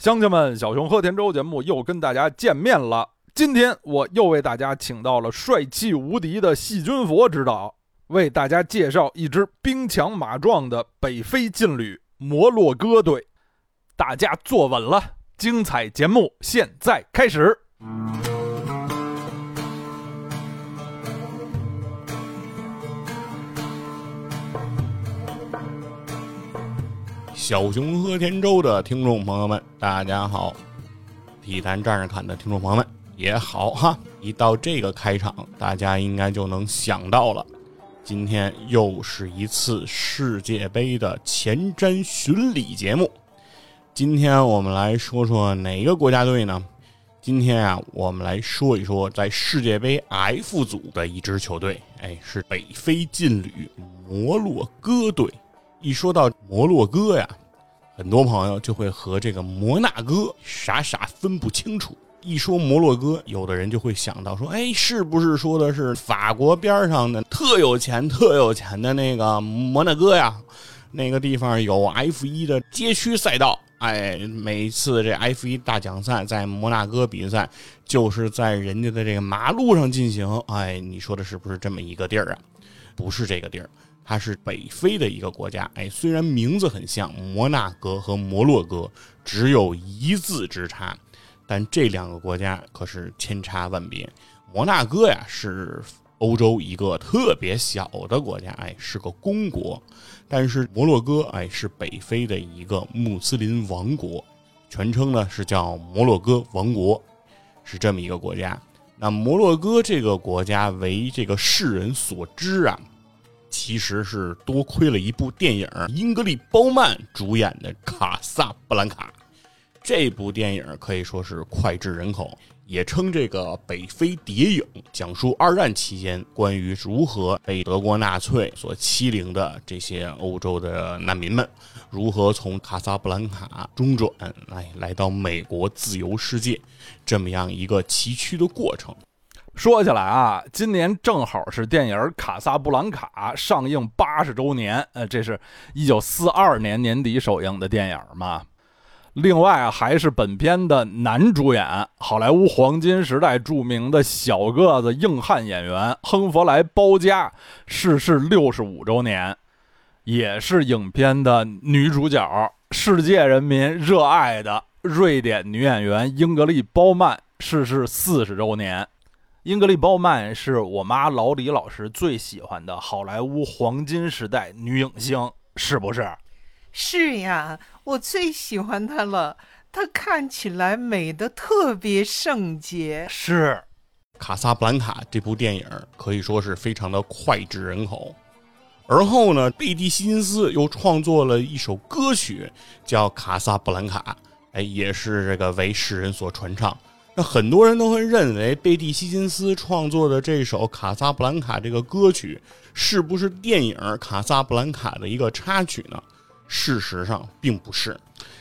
乡亲们，小熊喝甜粥节目又跟大家见面了。今天我又为大家请到了帅气无敌的细菌佛指导，为大家介绍一支兵强马壮的北非劲旅摩洛哥队。大家坐稳了，精彩节目现在开始。小熊喝甜粥的听众朋友们，大家好！体坛站着看的听众朋友们也好哈！一到这个开场，大家应该就能想到了，今天又是一次世界杯的前瞻巡礼节目。今天我们来说说哪个国家队呢？今天啊，我们来说一说在世界杯 F 组的一支球队，哎，是北非劲旅摩洛哥队。一说到摩洛哥呀，很多朋友就会和这个摩纳哥傻傻分不清楚。一说摩洛哥，有的人就会想到说，哎，是不是说的是法国边上的特有钱、特有钱的那个摩纳哥呀？那个地方有 F 一的街区赛道，哎，每次这 F 一大奖赛在摩纳哥比赛，就是在人家的这个马路上进行。哎，你说的是不是这么一个地儿啊？不是这个地儿。它是北非的一个国家，哎，虽然名字很像摩纳哥和摩洛哥，只有一字之差，但这两个国家可是千差万别。摩纳哥呀是欧洲一个特别小的国家，哎，是个公国；但是摩洛哥，哎，是北非的一个穆斯林王国，全称呢是叫摩洛哥王国，是这么一个国家。那摩洛哥这个国家为这个世人所知啊。其实是多亏了一部电影，英格丽·褒曼主演的《卡萨布兰卡》。这部电影可以说是脍炙人口，也称这个北非谍影，讲述二战期间关于如何被德国纳粹所欺凌的这些欧洲的难民们，如何从卡萨布兰卡中转，来来到美国自由世界，这么样一个崎岖的过程。说起来啊，今年正好是电影《卡萨布兰卡》上映八十周年，呃，这是一九四二年年底首映的电影嘛。另外还是本片的男主演，好莱坞黄金时代著名的小个子硬汉演员亨弗莱·包嘉逝世六十五周年，也是影片的女主角，世界人民热爱的瑞典女演员英格丽·褒曼逝世四十周年。英格丽·褒曼是我妈老李老师最喜欢的好莱坞黄金时代女影星，是不是？是呀，我最喜欢她了。她看起来美的特别圣洁。是，《卡萨布兰卡》这部电影可以说是非常的脍炙人口。而后呢，贝蒂·希金斯又创作了一首歌曲，叫《卡萨布兰卡》，哎，也是这个为世人所传唱。那很多人都会认为贝蒂·希金斯创作的这首《卡萨布兰卡》这个歌曲是不是电影《卡萨布兰卡》的一个插曲呢？事实上并不是。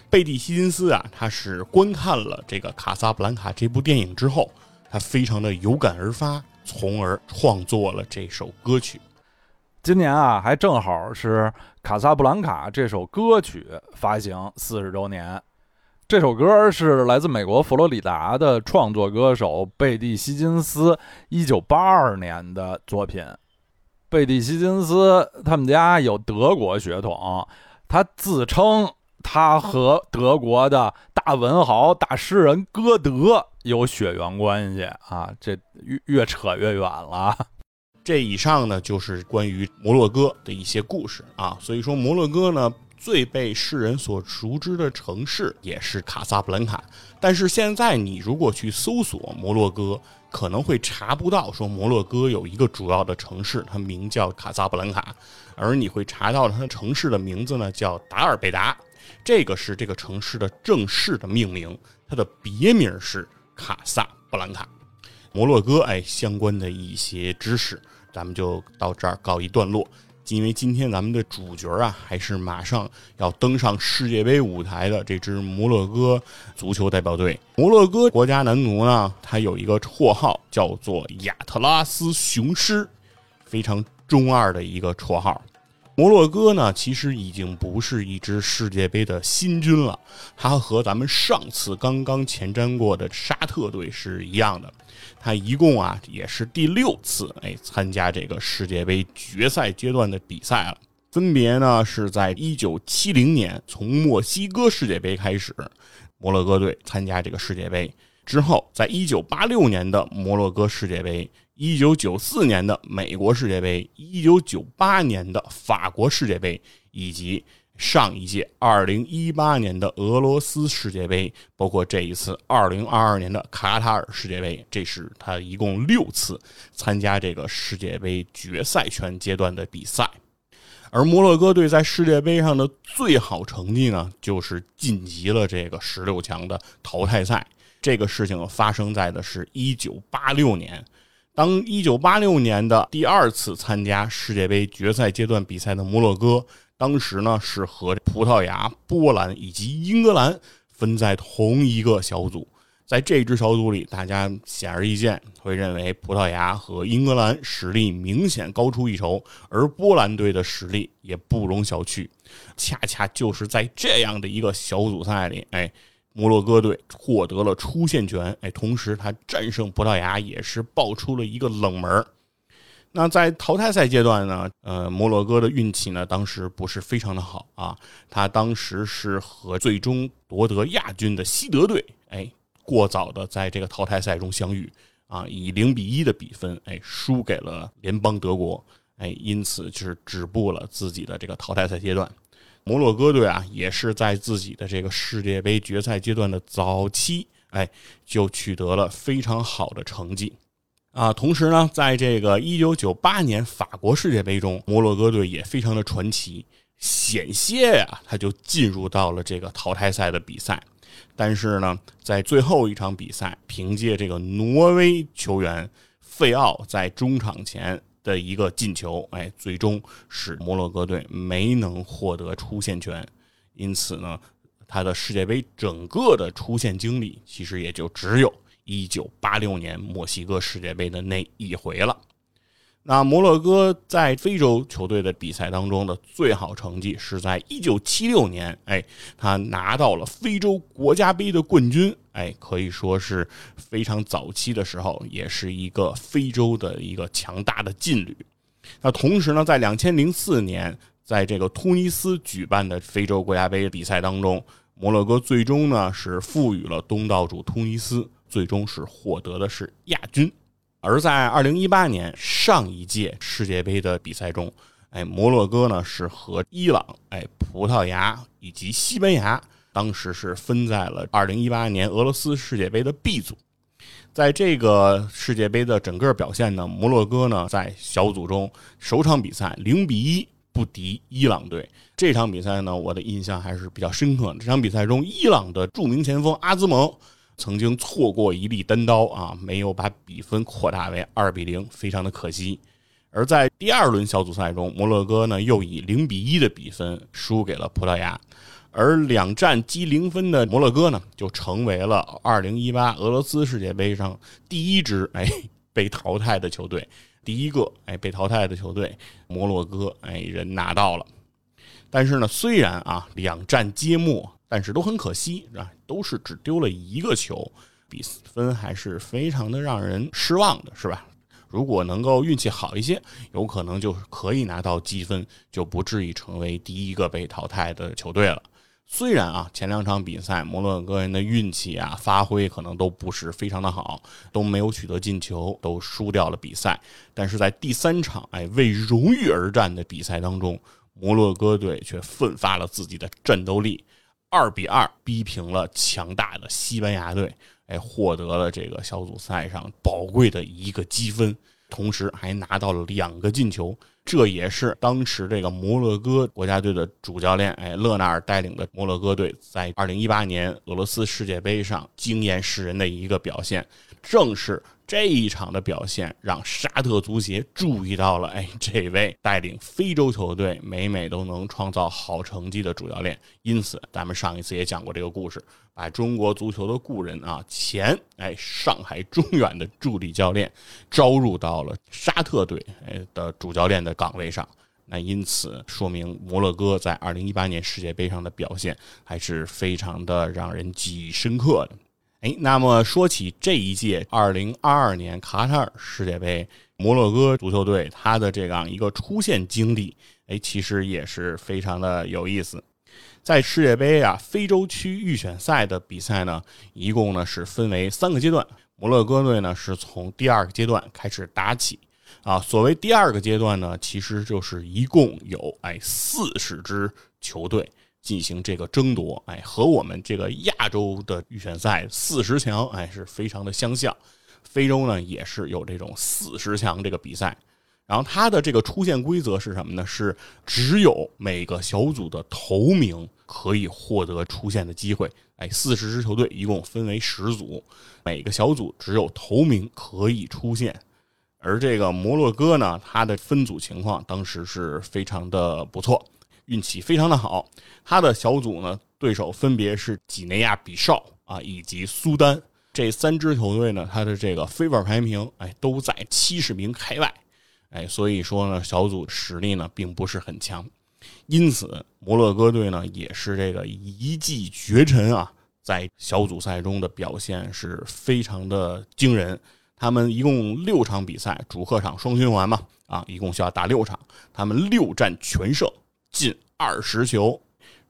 贝蒂·希金斯啊，他是观看了这个《卡萨布兰卡》这部电影之后，他非常的有感而发，从而创作了这首歌曲。今年啊，还正好是《卡萨布兰卡》这首歌曲发行四十周年。这首歌是来自美国佛罗里达的创作歌手贝蒂·希金斯1982年的作品。贝蒂·希金斯他们家有德国血统，他自称他和德国的大文豪、大诗人歌德有血缘关系啊！这越越扯越远了。这以上呢，就是关于摩洛哥的一些故事啊。所以说，摩洛哥呢。最被世人所熟知的城市也是卡萨布兰卡，但是现在你如果去搜索摩洛哥，可能会查不到说摩洛哥有一个主要的城市，它名叫卡萨布兰卡，而你会查到它的城市的名字呢叫达尔贝达，这个是这个城市的正式的命名，它的别名是卡萨布兰卡。摩洛哥哎相关的一些知识，咱们就到这儿告一段落。因为今天咱们的主角啊，还是马上要登上世界杯舞台的这支摩洛哥足球代表队。摩洛哥国家男足呢，他有一个绰号叫做“亚特拉斯雄狮”，非常中二的一个绰号。摩洛哥呢，其实已经不是一支世界杯的新军了，它和咱们上次刚刚前瞻过的沙特队是一样的，它一共啊也是第六次哎参加这个世界杯决赛阶段的比赛了。分别呢是在一九七零年从墨西哥世界杯开始，摩洛哥队参加这个世界杯之后，在一九八六年的摩洛哥世界杯。一九九四年的美国世界杯，一九九八年的法国世界杯，以及上一届二零一八年的俄罗斯世界杯，包括这一次二零二二年的卡塔尔世界杯，这是他一共六次参加这个世界杯决赛圈阶段的比赛。而摩洛哥队在世界杯上的最好成绩呢，就是晋级了这个十六强的淘汰赛。这个事情发生在的是一九八六年。当一九八六年的第二次参加世界杯决赛阶段比赛的摩洛哥，当时呢是和葡萄牙、波兰以及英格兰分在同一个小组。在这支小组里，大家显而易见会认为葡萄牙和英格兰实力明显高出一筹，而波兰队的实力也不容小觑。恰恰就是在这样的一个小组赛里，哎。摩洛哥队获得了出线权，哎，同时他战胜葡萄牙也是爆出了一个冷门。那在淘汰赛阶段呢，呃，摩洛哥的运气呢，当时不是非常的好啊。他当时是和最终夺得亚军的西德队，哎，过早的在这个淘汰赛中相遇啊，以零比一的比分，哎，输给了联邦德国，哎，因此就是止步了自己的这个淘汰赛阶段。摩洛哥队啊，也是在自己的这个世界杯决赛阶段的早期，哎，就取得了非常好的成绩啊。同时呢，在这个1998年法国世界杯中，摩洛哥队也非常的传奇，险些呀，他就进入到了这个淘汰赛的比赛。但是呢，在最后一场比赛，凭借这个挪威球员费奥在中场前。的一个进球，哎，最终使摩洛哥队没能获得出线权，因此呢，他的世界杯整个的出线经历其实也就只有一九八六年墨西哥世界杯的那一回了。那摩洛哥在非洲球队的比赛当中的最好成绩是在一九七六年，哎，他拿到了非洲国家杯的冠军，哎，可以说是非常早期的时候，也是一个非洲的一个强大的劲旅。那同时呢，在两千零四年，在这个突尼斯举办的非洲国家杯比赛当中，摩洛哥最终呢是赋予了东道主突尼斯，最终是获得的是亚军。而在二零一八年上一届世界杯的比赛中，哎，摩洛哥呢是和伊朗、哎，葡萄牙以及西班牙，当时是分在了二零一八年俄罗斯世界杯的 B 组。在这个世界杯的整个表现呢，摩洛哥呢在小组中首场比赛零比一不敌伊朗队。这场比赛呢，我的印象还是比较深刻的。这场比赛中，伊朗的著名前锋阿兹蒙。曾经错过一粒单刀啊，没有把比分扩大为二比零，非常的可惜。而在第二轮小组赛中，摩洛哥呢又以零比一的比分输给了葡萄牙，而两战积零分的摩洛哥呢，就成为了二零一八俄罗斯世界杯上第一支哎被淘汰的球队，第一个哎被淘汰的球队摩洛哥哎人拿到了。但是呢，虽然啊两战皆末。但是都很可惜啊，都是只丢了一个球，比分还是非常的让人失望的，是吧？如果能够运气好一些，有可能就可以拿到积分，就不至于成为第一个被淘汰的球队了。虽然啊，前两场比赛摩洛哥人的运气啊发挥可能都不是非常的好，都没有取得进球，都输掉了比赛。但是在第三场哎为荣誉而战的比赛当中，摩洛哥队却奋发了自己的战斗力。二比二逼平了强大的西班牙队，哎，获得了这个小组赛上宝贵的一个积分，同时还拿到了两个进球。这也是当时这个摩洛哥国家队的主教练，哎，勒纳尔带领的摩洛哥队在二零一八年俄罗斯世界杯上惊艳世人的一个表现，正是。这一场的表现让沙特足协注意到了，哎，这位带领非洲球队每每都能创造好成绩的主教练。因此，咱们上一次也讲过这个故事，把中国足球的故人啊，前哎上海中远的助理教练招入到了沙特队哎的主教练的岗位上。那因此说明摩洛哥在二零一八年世界杯上的表现还是非常的让人记忆深刻的。哎，那么说起这一届二零二二年卡塔尔世界杯，摩洛哥足球队他的这样一个出线经历，哎，其实也是非常的有意思。在世界杯啊非洲区预选赛的比赛呢，一共呢是分为三个阶段，摩洛哥队呢是从第二个阶段开始打起。啊，所谓第二个阶段呢，其实就是一共有哎四十支球队进行这个争夺，哎，和我们这个亚洲的预选赛四十强哎是非常的相像。非洲呢也是有这种四十强这个比赛，然后它的这个出线规则是什么呢？是只有每个小组的头名可以获得出线的机会。哎，四十支球队一共分为十组，每个小组只有头名可以出线。而这个摩洛哥呢，它的分组情况当时是非常的不错，运气非常的好。他的小组呢，对手分别是几内亚比绍啊以及苏丹这三支球队呢，他的这个 favor 排名哎都在七十名开外，哎，所以说呢，小组实力呢并不是很强。因此，摩洛哥队呢也是这个一骑绝尘啊，在小组赛中的表现是非常的惊人。他们一共六场比赛，主客场双循环嘛，啊，一共需要打六场。他们六战全胜，进二十球，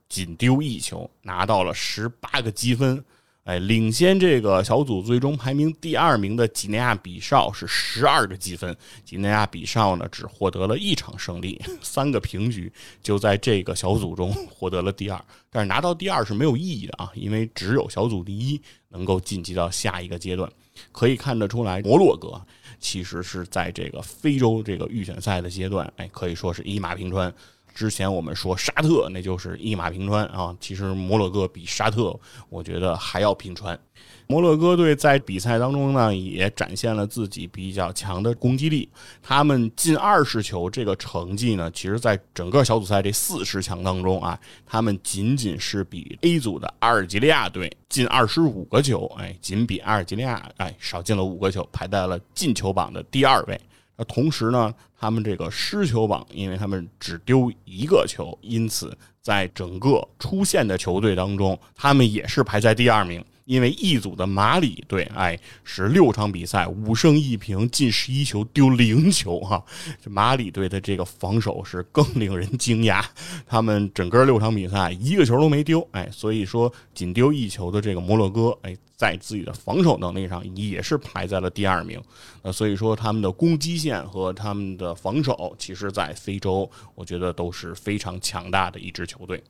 仅丢一球，拿到了十八个积分。哎，领先这个小组最终排名第二名的几内亚比绍是十二个积分。几内亚比绍呢，只获得了一场胜利，三个平局，就在这个小组中 获得了第二。但是拿到第二是没有意义的啊，因为只有小组第一能够晋级到下一个阶段。可以看得出来，摩洛哥其实是在这个非洲这个预选赛的阶段，哎，可以说是一马平川。之前我们说沙特，那就是一马平川啊。其实摩洛哥比沙特，我觉得还要平川。摩洛哥队在比赛当中呢，也展现了自己比较强的攻击力。他们进二十球这个成绩呢，其实，在整个小组赛这四十强当中啊，他们仅仅是比 A 组的阿尔及利亚队进二十五个球，哎，仅比阿尔及利亚哎少进了五个球，排在了进球榜的第二位。那同时呢，他们这个失球榜，因为他们只丢一个球，因此在整个出线的球队当中，他们也是排在第二名。因为一组的马里队，哎，是六场比赛五胜一平，进十一球，丢零球，哈，这马里队的这个防守是更令人惊讶。他们整个六场比赛一个球都没丢，哎，所以说仅丢一球的这个摩洛哥，哎。在自己的防守能力上也是排在了第二名，呃，所以说他们的攻击线和他们的防守，其实，在非洲，我觉得都是非常强大的一支球队。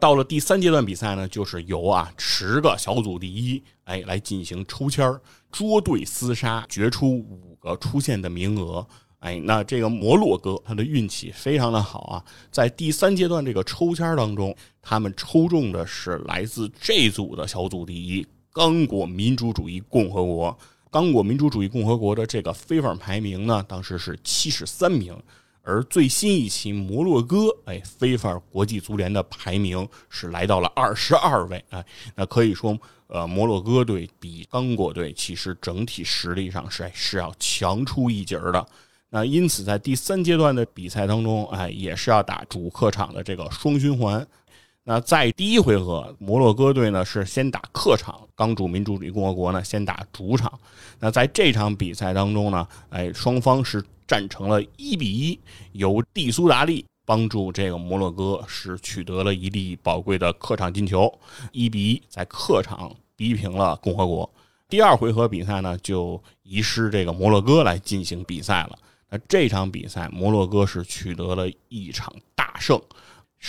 到了第三阶段比赛呢，就是由啊十个小组第一，哎，来进行抽签儿，捉对厮杀，决出五个出线的名额。哎，那这个摩洛哥他的运气非常的好啊，在第三阶段这个抽签当中，他们抽中的是来自这组的小组第一。刚果民主主义共和国，刚果民主主义共和国的这个非法排名呢，当时是七十三名，而最新一期摩洛哥，哎，非法国际足联的排名是来到了二十二位，哎，那可以说，呃，摩洛哥队比刚果队其实整体实力上是是要强出一截儿的。那因此在第三阶段的比赛当中，哎，也是要打主客场的这个双循环。那在第一回合，摩洛哥队呢是先打客场，刚主民主主义共和国呢先打主场。那在这场比赛当中呢，哎，双方是战成了一比一，由蒂苏达利帮助这个摩洛哥是取得了一粒宝贵的客场进球，一比一在客场逼平了共和国。第二回合比赛呢，就移师这个摩洛哥来进行比赛了。那这场比赛，摩洛哥是取得了一场大胜。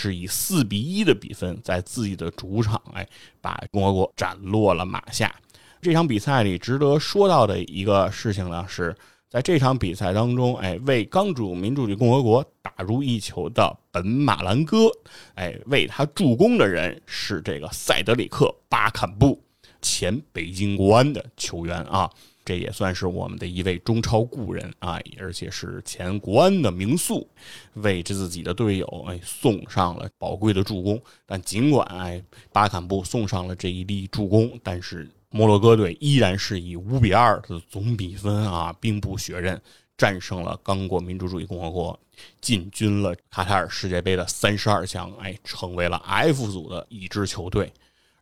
是以四比一的比分在自己的主场，哎，把共和国斩落了马下。这场比赛里值得说到的一个事情呢，是在这场比赛当中，哎，为刚主民主主义共和国打入一球的本马兰戈，哎，为他助攻的人是这个塞德里克·巴坎布，前北京国安的球员啊。这也算是我们的一位中超故人啊，而且是前国安的名宿，为自己的队友哎送上了宝贵的助攻。但尽管哎巴坎布送上了这一粒助攻，但是摩洛哥队依然是以五比二的总比分啊兵不血刃战胜了刚果民主主义共和国，进军了卡塔尔世界杯的三十二强，哎，成为了 F 组的一支球队。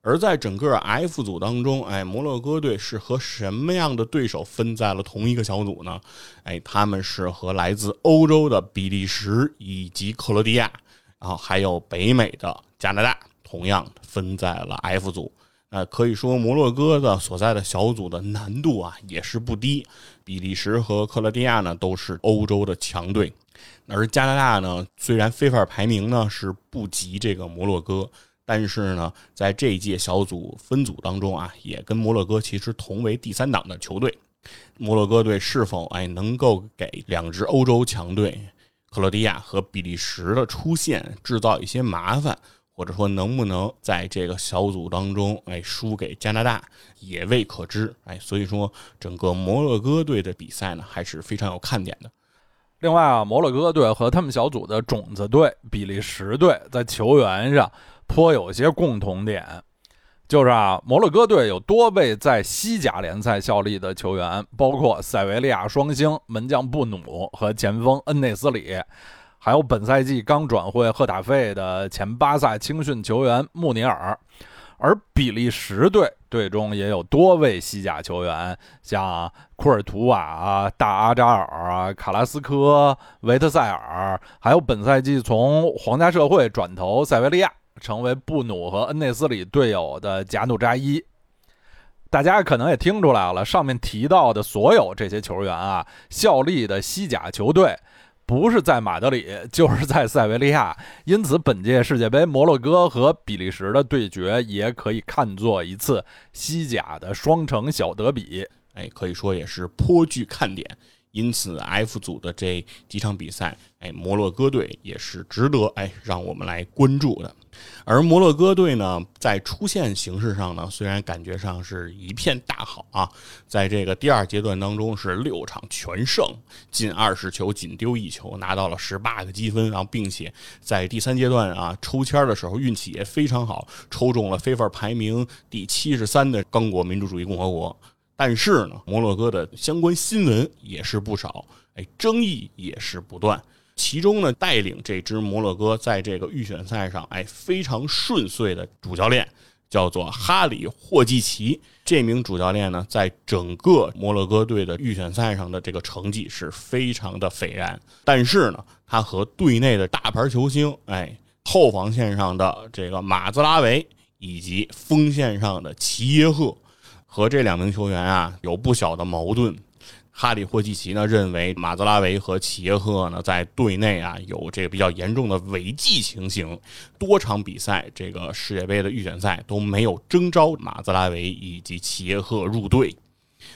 而在整个 F 组当中，哎，摩洛哥队是和什么样的对手分在了同一个小组呢？哎，他们是和来自欧洲的比利时以及克罗地亚，然后还有北美的加拿大，同样分在了 F 组。那可以说，摩洛哥的所在的小组的难度啊也是不低。比利时和克罗地亚呢都是欧洲的强队，而加拿大呢虽然非法排名呢是不及这个摩洛哥，但是呢在这一届小组分组当中啊，也跟摩洛哥其实同为第三档的球队。摩洛哥队是否哎能够给两支欧洲强队克罗地亚和比利时的出现制造一些麻烦？或者说能不能在这个小组当中，哎，输给加拿大也未可知，哎，所以说整个摩洛哥队的比赛呢还是非常有看点的。另外啊，摩洛哥队和他们小组的种子队比利时队在球员上颇有些共同点，就是啊，摩洛哥队有多位在西甲联赛效力的球员，包括塞维利亚双星门将布努和前锋恩内斯里。还有本赛季刚转会赫塔费的前巴萨青训球员穆尼尔，而比利时队队中也有多位西甲球员，像库尔图瓦啊、大阿扎尔啊、卡拉斯科、维特塞尔，还有本赛季从皇家社会转投塞维利亚，成为布努和恩内斯里队友的贾努扎伊。大家可能也听出来了，上面提到的所有这些球员啊，效力的西甲球队。不是在马德里，就是在塞维利亚。因此，本届世界杯摩洛哥和比利时的对决也可以看作一次西甲的双城小德比。哎，可以说也是颇具看点。因此，F 组的这几场比赛，哎，摩洛哥队也是值得哎让我们来关注的。而摩洛哥队呢，在出线形势上呢，虽然感觉上是一片大好啊，在这个第二阶段当中是六场全胜，进二十球，仅丢一球，拿到了十八个积分，然后并且在第三阶段啊抽签的时候运气也非常好，抽中了非法排名第七十三的刚果民主主义共和国。但是呢，摩洛哥的相关新闻也是不少，哎，争议也是不断。其中呢，带领这支摩洛哥在这个预选赛上，哎，非常顺遂的主教练叫做哈里霍季奇。这名主教练呢，在整个摩洛哥队的预选赛上的这个成绩是非常的斐然。但是呢，他和队内的大牌球星，哎，后防线上的这个马兹拉维以及锋线上的齐耶赫。和这两名球员啊有不小的矛盾，哈里霍季奇呢认为马泽拉维和齐耶赫呢在队内啊有这个比较严重的违纪情形，多场比赛这个世界杯的预选赛都没有征召马泽拉维以及齐耶赫入队，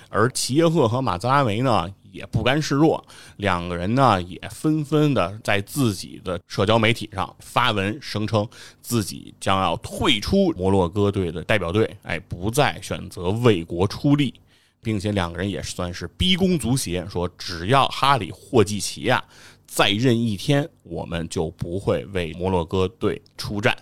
而齐耶赫和马泽拉维呢。也不甘示弱，两个人呢也纷纷的在自己的社交媒体上发文，声称自己将要退出摩洛哥队的代表队，哎，不再选择为国出力，并且两个人也算是逼宫足协，说只要哈里霍季奇呀再任一天，我们就不会为摩洛哥队出战。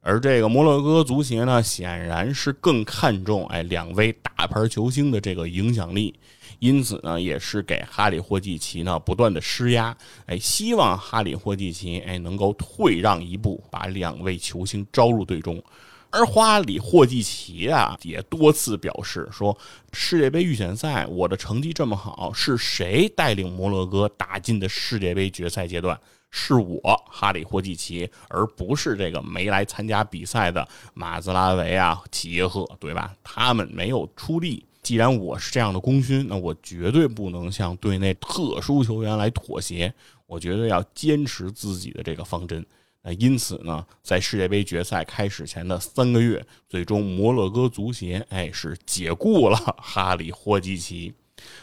而这个摩洛哥足协呢，显然是更看重哎两位大牌球星的这个影响力。因此呢，也是给哈里霍季奇呢不断的施压，哎，希望哈里霍季奇哎能够退让一步，把两位球星招入队中。而哈里霍季奇啊，也多次表示说，世界杯预选赛我的成绩这么好，是谁带领摩洛哥打进的世界杯决赛阶段？是我哈里霍季奇，而不是这个没来参加比赛的马兹拉维啊、齐耶赫，对吧？他们没有出力。既然我是这样的功勋，那我绝对不能向队内特殊球员来妥协，我绝对要坚持自己的这个方针。那因此呢，在世界杯决赛开始前的三个月，最终摩洛哥足协哎是解雇了哈里霍季奇。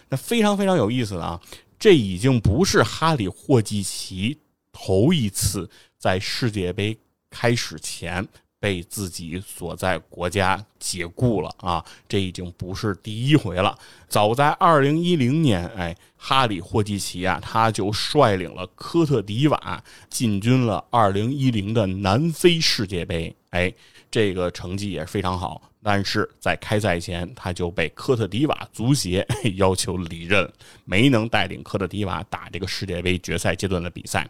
那非常非常有意思的啊，这已经不是哈里霍季奇头一次在世界杯开始前。被自己所在国家解雇了啊！这已经不是第一回了。早在二零一零年，哎，哈里霍季奇啊，他就率领了科特迪瓦进军了二零一零的南非世界杯。哎，这个成绩也是非常好，但是在开赛前，他就被科特迪瓦足协 要求离任，没能带领科特迪瓦打这个世界杯决赛阶段的比赛。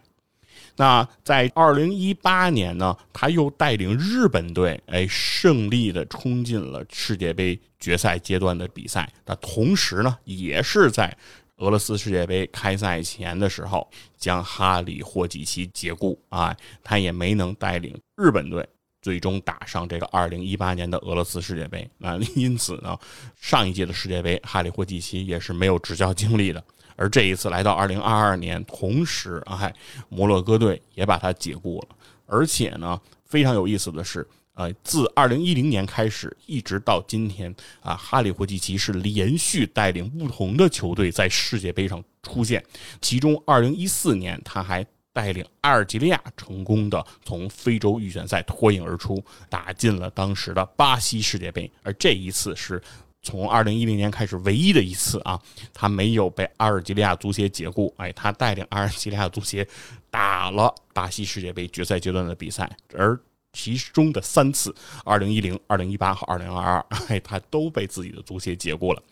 那在二零一八年呢，他又带领日本队，哎，胜利的冲进了世界杯决赛阶段的比赛。那同时呢，也是在俄罗斯世界杯开赛前的时候，将哈里霍季奇解雇啊，他也没能带领日本队。最终打上这个二零一八年的俄罗斯世界杯，那因此呢，上一届的世界杯哈里霍季奇也是没有执教经历的。而这一次来到二零二二年，同时啊，摩洛哥队也把他解雇了。而且呢，非常有意思的是，呃，自二零一零年开始一直到今天啊，哈里霍季奇是连续带领不同的球队在世界杯上出现，其中二零一四年他还。带领阿尔及利亚成功的从非洲预选赛脱颖而出，打进了当时的巴西世界杯。而这一次是从二零一零年开始唯一的一次啊，他没有被阿尔及利亚足协解雇。哎，他带领阿尔及利亚足协打了巴西世界杯决赛阶段的比赛，而其中的三次，二零一零、二零一八和二零二二，哎，他都被自己的足协解雇了。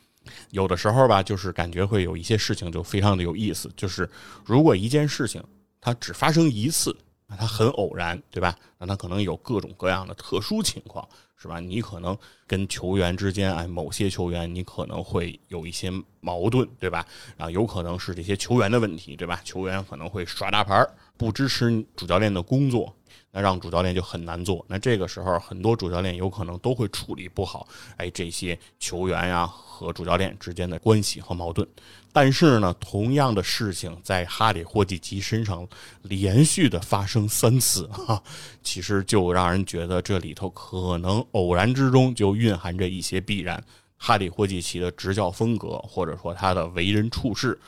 有的时候吧，就是感觉会有一些事情就非常的有意思，就是如果一件事情。它只发生一次，那它很偶然，对吧？那它可能有各种各样的特殊情况，是吧？你可能跟球员之间，哎，某些球员你可能会有一些矛盾，对吧？啊，有可能是这些球员的问题，对吧？球员可能会耍大牌，不支持主教练的工作。那让主教练就很难做。那这个时候，很多主教练有可能都会处理不好，哎，这些球员呀和主教练之间的关系和矛盾。但是呢，同样的事情在哈里霍季奇身上连续的发生三次，哈，其实就让人觉得这里头可能偶然之中就蕴含着一些必然。哈里霍季奇的执教风格，或者说他的为人处事，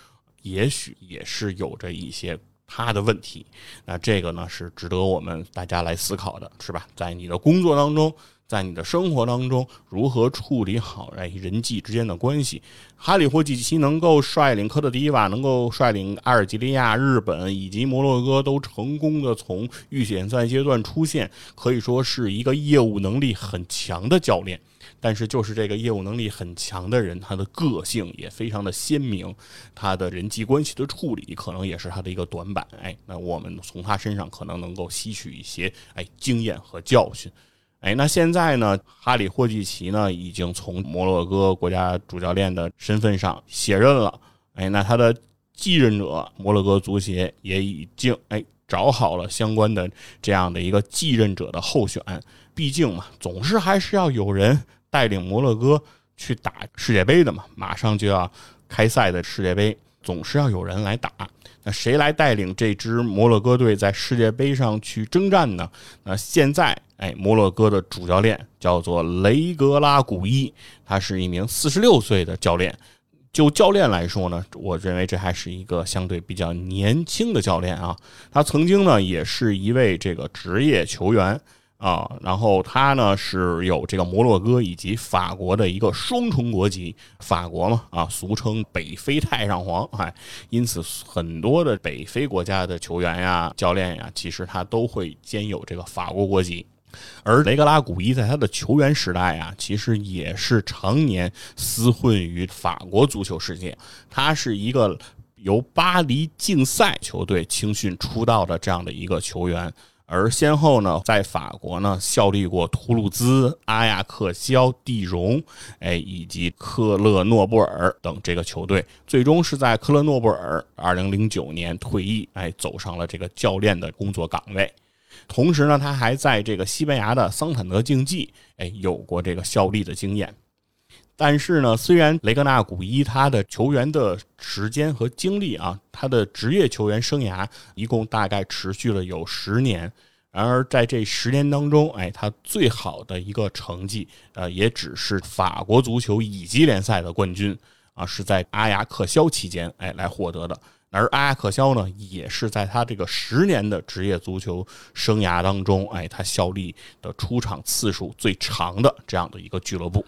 也许也是有着一些。他的问题，那这个呢是值得我们大家来思考的，是吧？在你的工作当中，在你的生活当中，如何处理好哎人际之间的关系？哈里霍季奇能够率领科特迪瓦，能够率领阿尔及利亚、日本以及摩洛哥都成功的从预选赛阶段出现，可以说是一个业务能力很强的教练。但是，就是这个业务能力很强的人，他的个性也非常的鲜明，他的人际关系的处理可能也是他的一个短板。哎，那我们从他身上可能能够吸取一些哎经验和教训。哎，那现在呢，哈里霍季奇呢已经从摩洛哥国家主教练的身份上卸任了。哎，那他的继任者摩洛哥足协也已经哎找好了相关的这样的一个继任者的候选。毕竟嘛，总是还是要有人。带领摩洛哥去打世界杯的嘛，马上就要开赛的世界杯，总是要有人来打。那谁来带领这支摩洛哥队在世界杯上去征战呢？那现在，哎，摩洛哥的主教练叫做雷格拉古伊，他是一名四十六岁的教练。就教练来说呢，我认为这还是一个相对比较年轻的教练啊。他曾经呢，也是一位这个职业球员。啊，然后他呢是有这个摩洛哥以及法国的一个双重国籍，法国嘛啊，俗称北非太上皇，哎，因此很多的北非国家的球员呀、教练呀，其实他都会兼有这个法国国籍。而雷格拉古伊在他的球员时代啊，其实也是常年厮混于法国足球世界，他是一个由巴黎竞赛球队青训出道的这样的一个球员。而先后呢，在法国呢效力过图卢兹、阿亚克肖、蒂荣，哎，以及科勒诺布尔等这个球队，最终是在科勒诺布尔2009年退役，哎，走上了这个教练的工作岗位。同时呢，他还在这个西班牙的桑坦德竞技，哎，有过这个效力的经验。但是呢，虽然雷格纳古伊他的球员的时间和经历啊，他的职业球员生涯一共大概持续了有十年，然而在这十年当中，哎，他最好的一个成绩，呃，也只是法国足球乙级联赛的冠军啊，是在阿亚克肖期间，哎，来获得的。而阿亚克肖呢，也是在他这个十年的职业足球生涯当中，哎，他效力的出场次数最长的这样的一个俱乐部。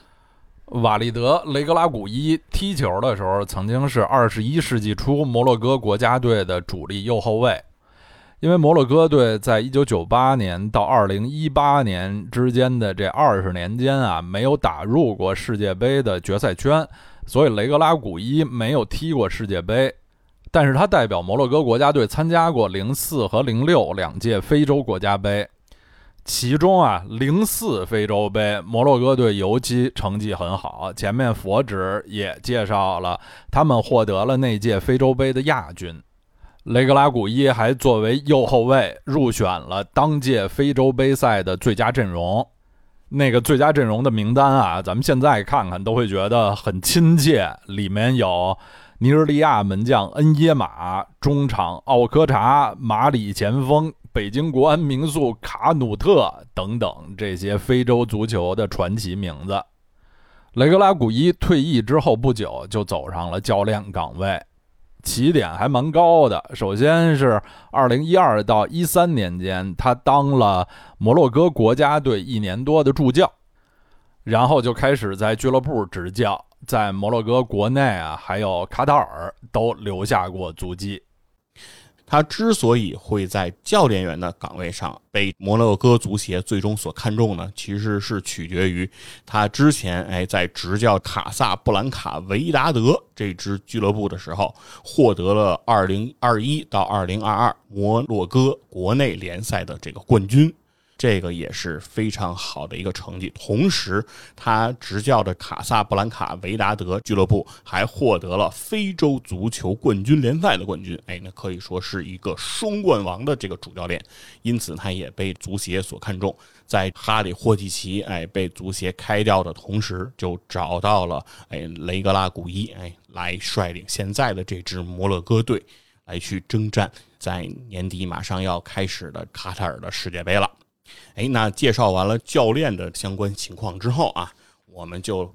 瓦利德·雷格拉古伊踢球的时候，曾经是二十一世纪初摩洛哥国家队的主力右后卫。因为摩洛哥队在一九九八年到二零一八年之间的这二十年间啊，没有打入过世界杯的决赛圈，所以雷格拉古伊没有踢过世界杯。但是他代表摩洛哥国家队参加过零四和零六两届非洲国家杯，其中啊，零四非洲杯摩洛哥队尤其成绩很好。前面佛指也介绍了，他们获得了那届非洲杯的亚军。雷格拉古伊还作为右后卫入选了当届非洲杯赛的最佳阵容。那个最佳阵容的名单啊，咱们现在看看都会觉得很亲切。里面有尼日利亚门将恩耶马、中场奥科查、马里前锋北京国安名宿卡努特等等这些非洲足球的传奇名字。雷格拉古伊退役之后不久就走上了教练岗位。起点还蛮高的。首先是二零一二到一三年间，他当了摩洛哥国家队一年多的助教，然后就开始在俱乐部执教，在摩洛哥国内啊，还有卡塔尔都留下过足迹。他之所以会在教练员的岗位上被摩洛哥足协最终所看中呢，其实是取决于他之前哎在执教卡萨布兰卡维达德这支俱乐部的时候，获得了二零二一到二零二二摩洛哥国内联赛的这个冠军。这个也是非常好的一个成绩。同时，他执教的卡萨布兰卡维达德俱乐部还获得了非洲足球冠军联赛的冠军。哎，那可以说是一个双冠王的这个主教练。因此，他也被足协所看中。在哈里霍季奇哎被足协开掉的同时，就找到了哎雷格拉古伊哎来率领现在的这支摩洛哥队来去征战在年底马上要开始的卡塔尔的世界杯了。哎，那介绍完了教练的相关情况之后啊，我们就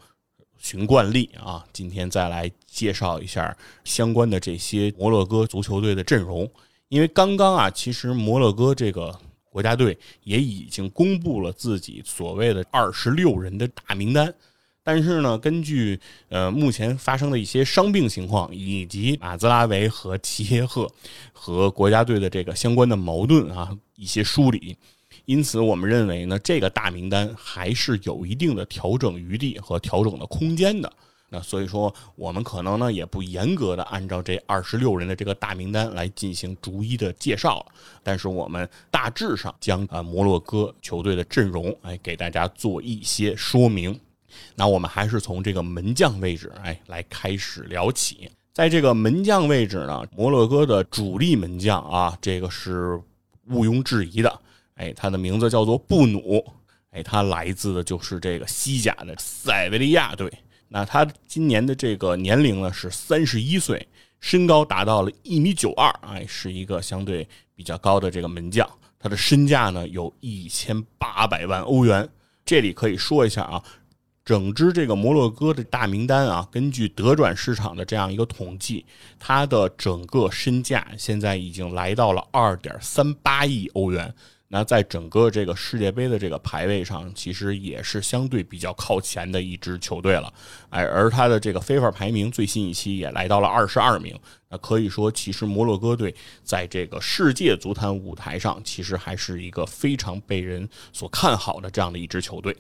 循惯例啊，今天再来介绍一下相关的这些摩洛哥足球队的阵容。因为刚刚啊，其实摩洛哥这个国家队也已经公布了自己所谓的二十六人的大名单，但是呢，根据呃目前发生的一些伤病情况，以及马兹拉维和齐耶赫和国家队的这个相关的矛盾啊，一些梳理。因此，我们认为呢，这个大名单还是有一定的调整余地和调整的空间的。那所以说，我们可能呢也不严格的按照这二十六人的这个大名单来进行逐一的介绍了。但是我们大致上将啊摩洛哥球队的阵容哎给大家做一些说明。那我们还是从这个门将位置哎来开始聊起。在这个门将位置呢，摩洛哥的主力门将啊，这个是毋庸置疑的。哎，他的名字叫做布努，哎，他来自的就是这个西甲的塞维利亚队。那他今年的这个年龄呢是三十一岁，身高达到了一米九二，哎，是一个相对比较高的这个门将。他的身价呢有一千八百万欧元。这里可以说一下啊，整支这个摩洛哥的大名单啊，根据德转市场的这样一个统计，他的整个身价现在已经来到了二点三八亿欧元。那在整个这个世界杯的这个排位上，其实也是相对比较靠前的一支球队了，哎，而他的这个非法排名最新一期也来到了二十二名。那可以说，其实摩洛哥队在这个世界足坛舞台上，其实还是一个非常被人所看好的这样的一支球队。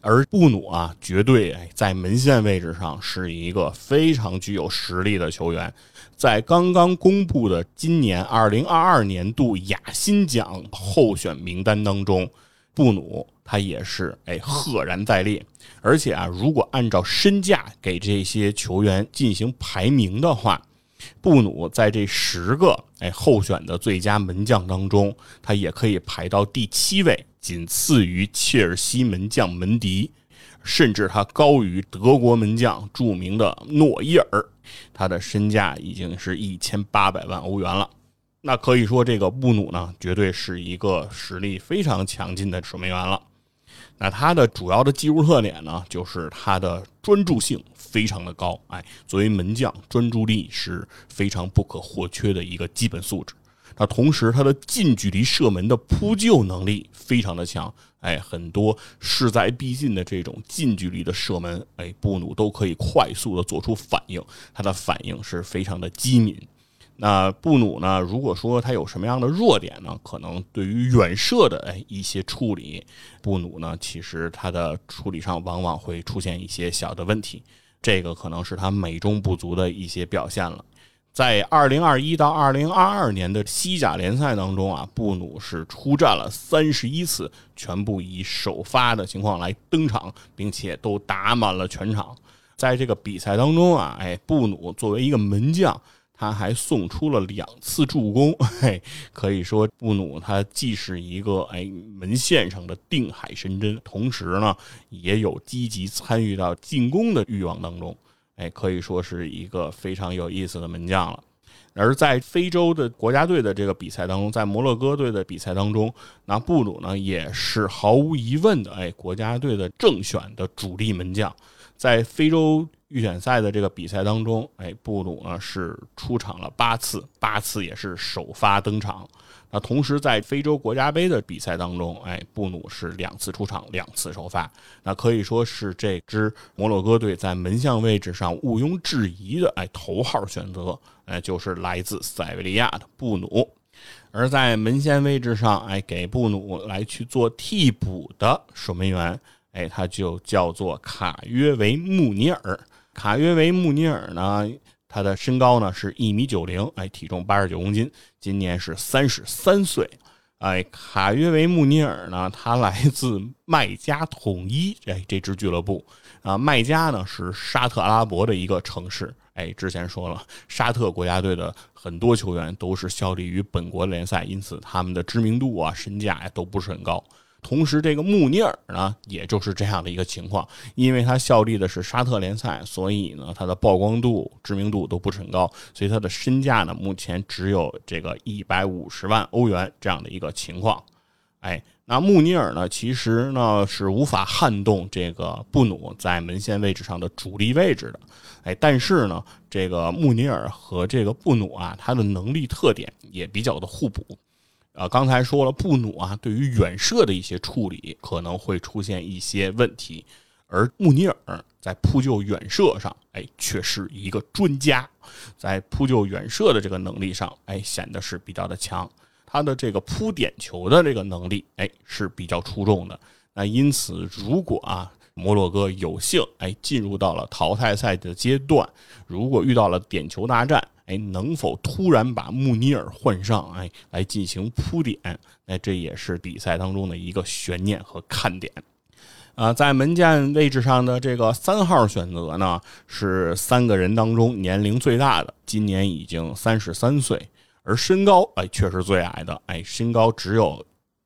而布努啊，绝对，在门线位置上是一个非常具有实力的球员。在刚刚公布的今年二零二二年度亚新奖候选名单当中，布努他也是哎赫然在列。而且啊，如果按照身价给这些球员进行排名的话，布努在这十个哎候选的最佳门将当中，他也可以排到第七位。仅次于切尔西门将门迪，甚至他高于德国门将著名的诺伊尔，他的身价已经是一千八百万欧元了。那可以说，这个布努呢，绝对是一个实力非常强劲的守门员了。那他的主要的技术特点呢，就是他的专注性非常的高。哎，作为门将，专注力是非常不可或缺的一个基本素质。那同时，他的近距离射门的扑救能力非常的强，哎，很多势在必进的这种近距离的射门，哎，布努都可以快速的做出反应，他的反应是非常的机敏。那布努呢？如果说他有什么样的弱点呢？可能对于远射的哎一些处理，布努呢，其实他的处理上往往会出现一些小的问题，这个可能是他美中不足的一些表现了。在二零二一到二零二二年的西甲联赛当中啊，布努是出战了三十一次，全部以首发的情况来登场，并且都打满了全场。在这个比赛当中啊，哎，布努作为一个门将。他还送出了两次助攻，嘿，可以说布努他既是一个哎门线上的定海神针，同时呢也有积极参与到进攻的欲望当中，哎，可以说是一个非常有意思的门将了。而在非洲的国家队的这个比赛当中，在摩洛哥队的比赛当中，那布鲁呢也是毫无疑问的哎国家队的正选的主力门将，在非洲。预选赛的这个比赛当中，哎，布鲁呢是出场了八次，八次也是首发登场。那同时在非洲国家杯的比赛当中，哎，布鲁是两次出场，两次首发。那可以说是这支摩洛哥队在门将位置上毋庸置疑的哎头号选择，哎，就是来自塞维利亚的布鲁。而在门线位置上，哎，给布鲁来去做替补的守门员，哎，他就叫做卡约维穆尼尔。卡约维穆尼尔呢，他的身高呢是一米九零，哎，体重八十九公斤，今年是三十三岁。哎，卡约维穆尼尔呢，他来自麦加统一，哎，这支俱乐部啊，麦加呢是沙特阿拉伯的一个城市。哎，之前说了，沙特国家队的很多球员都是效力于本国联赛，因此他们的知名度啊、身价呀都不是很高。同时，这个穆尼尔呢，也就是这样的一个情况，因为他效力的是沙特联赛，所以呢，他的曝光度、知名度都不是很高，所以他的身价呢，目前只有这个一百五十万欧元这样的一个情况。哎，那穆尼尔呢，其实呢是无法撼动这个布努在门线位置上的主力位置的。哎，但是呢，这个穆尼尔和这个布努啊，他的能力特点也比较的互补。啊，刚才说了，布努啊，对于远射的一些处理可能会出现一些问题，而穆尼尔在扑救远射上，哎，却是一个专家，在扑救远射的这个能力上，哎，显得是比较的强。他的这个扑点球的这个能力，哎，是比较出众的。那因此，如果啊，摩洛哥有幸哎进入到了淘汰赛的阶段，如果遇到了点球大战，哎，能否突然把穆尼尔换上？哎，来进行铺垫？那这也是比赛当中的一个悬念和看点。啊，在门将位置上的这个三号选择呢，是三个人当中年龄最大的，今年已经三十三岁，而身高哎却是最矮的，哎，身高只有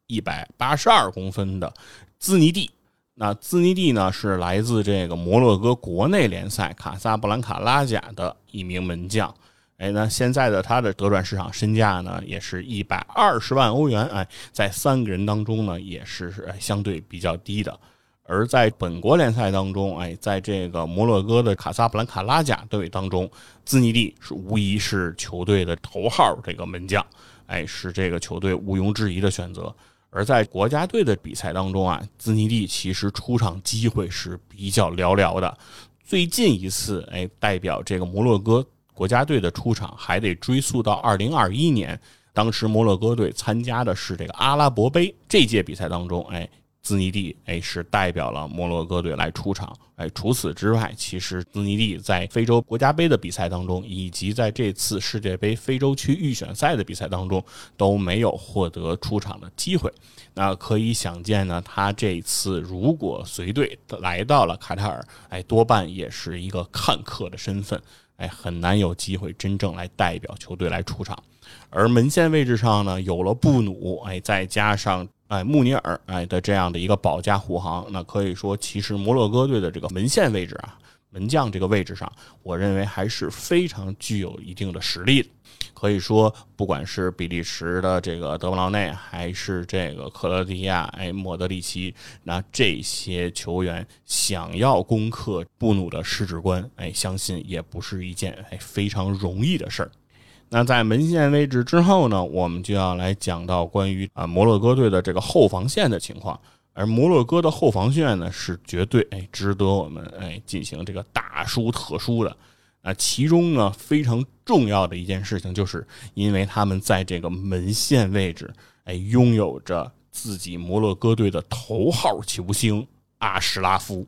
一百八十二公分的兹尼蒂。那兹尼蒂呢，是来自这个摩洛哥国内联赛卡萨布兰卡拉贾的一名门将。哎，那现在的他的德转市场身价呢，也是一百二十万欧元。哎，在三个人当中呢，也是相对比较低的。而在本国联赛当中，哎，在这个摩洛哥的卡萨布兰卡拉贾队当中，兹尼蒂是无疑是球队的头号这个门将，哎，是这个球队毋庸置疑的选择。而在国家队的比赛当中啊，兹尼蒂其实出场机会是比较寥寥的。最近一次，哎，代表这个摩洛哥。国家队的出场还得追溯到二零二一年，当时摩洛哥队参加的是这个阿拉伯杯这届比赛当中，哎，兹尼蒂哎是代表了摩洛哥队来出场，哎，除此之外，其实兹尼蒂在非洲国家杯的比赛当中，以及在这次世界杯非洲区预选赛的比赛当中都没有获得出场的机会。那可以想见呢，他这次如果随队来到了卡塔尔，哎，多半也是一个看客的身份。哎，很难有机会真正来代表球队来出场，而门线位置上呢，有了布努，哎，再加上哎穆尼尔，哎的这样的一个保驾护航，那可以说，其实摩洛哥队的这个门线位置啊。门将这个位置上，我认为还是非常具有一定的实力的。可以说，不管是比利时的这个德布劳内，还是这个克罗地亚，哎，莫德里奇，那这些球员想要攻克布努的世指关，哎，相信也不是一件哎非常容易的事儿。那在门线位置之后呢，我们就要来讲到关于啊摩洛哥队的这个后防线的情况。而摩洛哥的后防线呢，是绝对哎值得我们哎进行这个大书特书的。啊，其中呢非常重要的一件事情，就是因为他们在这个门线位置，哎，拥有着自己摩洛哥队的头号球星阿什拉夫。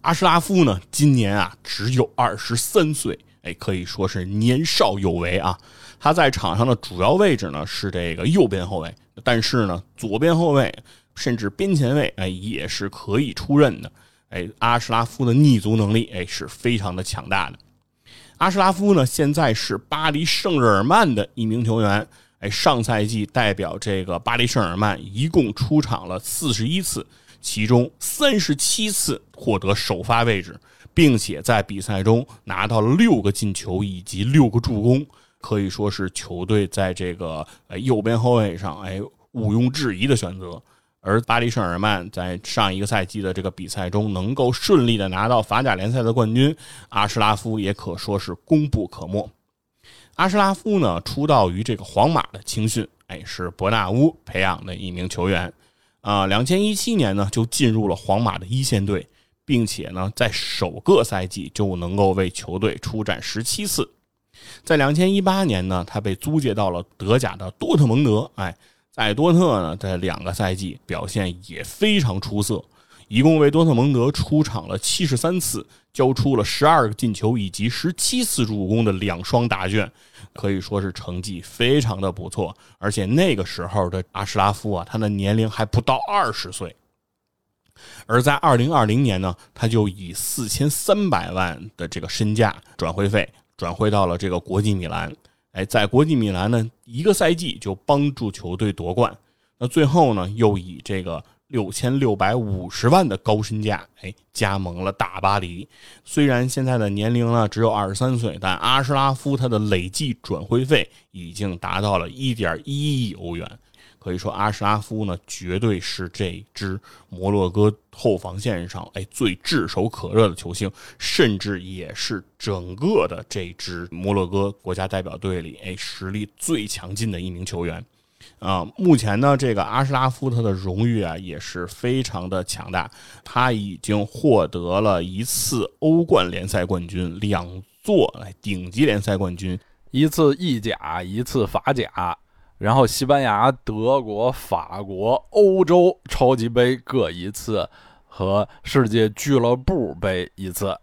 阿什拉夫呢，今年啊只有二十三岁，哎，可以说是年少有为啊。他在场上的主要位置呢是这个右边后卫，但是呢，左边后卫甚至边前卫，哎，也是可以出任的。哎，阿什拉夫的逆足能力，哎，是非常的强大的。阿什拉夫呢，现在是巴黎圣日耳曼的一名球员。哎，上赛季代表这个巴黎圣日耳曼一共出场了四十一次，其中三十七次获得首发位置，并且在比赛中拿到了六个进球以及六个助攻，可以说是球队在这个呃右边后卫上，哎，毋庸置疑的选择。而巴黎圣日耳曼在上一个赛季的这个比赛中能够顺利的拿到法甲联赛的冠军，阿什拉夫也可说是功不可没。阿什拉夫呢，出道于这个皇马的青训，哎，是伯纳乌培养的一名球员，啊，两千一七年呢就进入了皇马的一线队，并且呢在首个赛季就能够为球队出战十七次，在两千一八年呢，他被租借到了德甲的多特蒙德，哎。在多特呢，在两个赛季表现也非常出色，一共为多特蒙德出场了七十三次，交出了十二个进球以及十七次助攻的两双大卷，可以说是成绩非常的不错。而且那个时候的阿什拉夫啊，他的年龄还不到二十岁。而在二零二零年呢，他就以四千三百万的这个身价转会费转会到了这个国际米兰。哎，在国际米兰呢，一个赛季就帮助球队夺冠。那最后呢，又以这个六千六百五十万的高身价，哎，加盟了大巴黎。虽然现在的年龄呢只有二十三岁，但阿什拉夫他的累计转会费已经达到了一点一亿欧元。可以说，阿什拉夫呢，绝对是这支摩洛哥后防线上哎最炙手可热的球星，甚至也是整个的这支摩洛哥国家代表队里哎实力最强劲的一名球员。啊，目前呢，这个阿什拉夫他的荣誉啊也是非常的强大，他已经获得了一次欧冠联赛冠军，两座顶级联赛冠军，一次意甲，一次法甲。然后，西班牙、德国、法国、欧洲超级杯各一次，和世界俱乐部杯一次，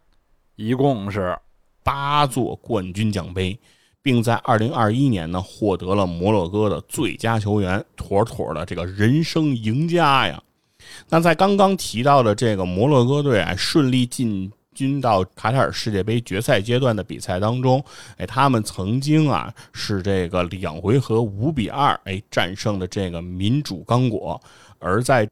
一共是八座冠军奖杯，并在二零二一年呢获得了摩洛哥的最佳球员，妥妥的这个人生赢家呀！那在刚刚提到的这个摩洛哥队啊，顺利进。均到卡塔尔世界杯决赛阶段的比赛当中，哎，他们曾经啊是这个两回合五比二哎战胜的这个民主刚果，而在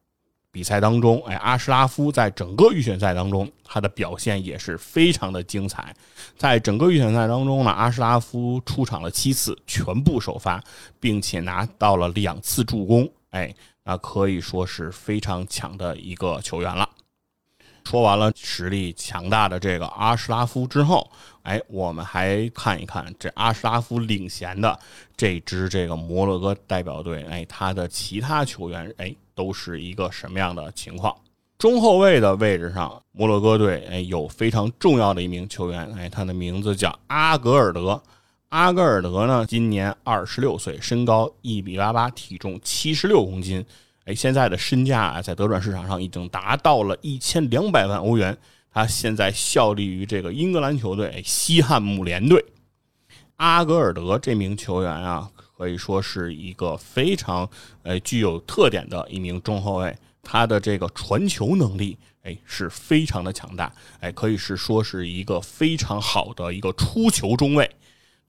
比赛当中，哎，阿什拉夫在整个预选赛当中他的表现也是非常的精彩，在整个预选赛当中呢，阿什拉夫出场了七次，全部首发，并且拿到了两次助攻，哎，那可以说是非常强的一个球员了。说完了实力强大的这个阿什拉夫之后，哎，我们还看一看这阿什拉夫领衔的这支这个摩洛哥代表队，哎，他的其他球员，哎，都是一个什么样的情况？中后卫的位置上，摩洛哥队，哎，有非常重要的一名球员，哎，他的名字叫阿格尔德。阿格尔德呢，今年二十六岁，身高一米八八，体重七十六公斤。哎，现在的身价啊，在德转市场上已经达到了一千两百万欧元。他现在效力于这个英格兰球队西汉姆联队。阿格尔德这名球员啊，可以说是一个非常呃具有特点的一名中后卫。他的这个传球能力，哎，是非常的强大。哎，可以是说是一个非常好的一个出球中卫。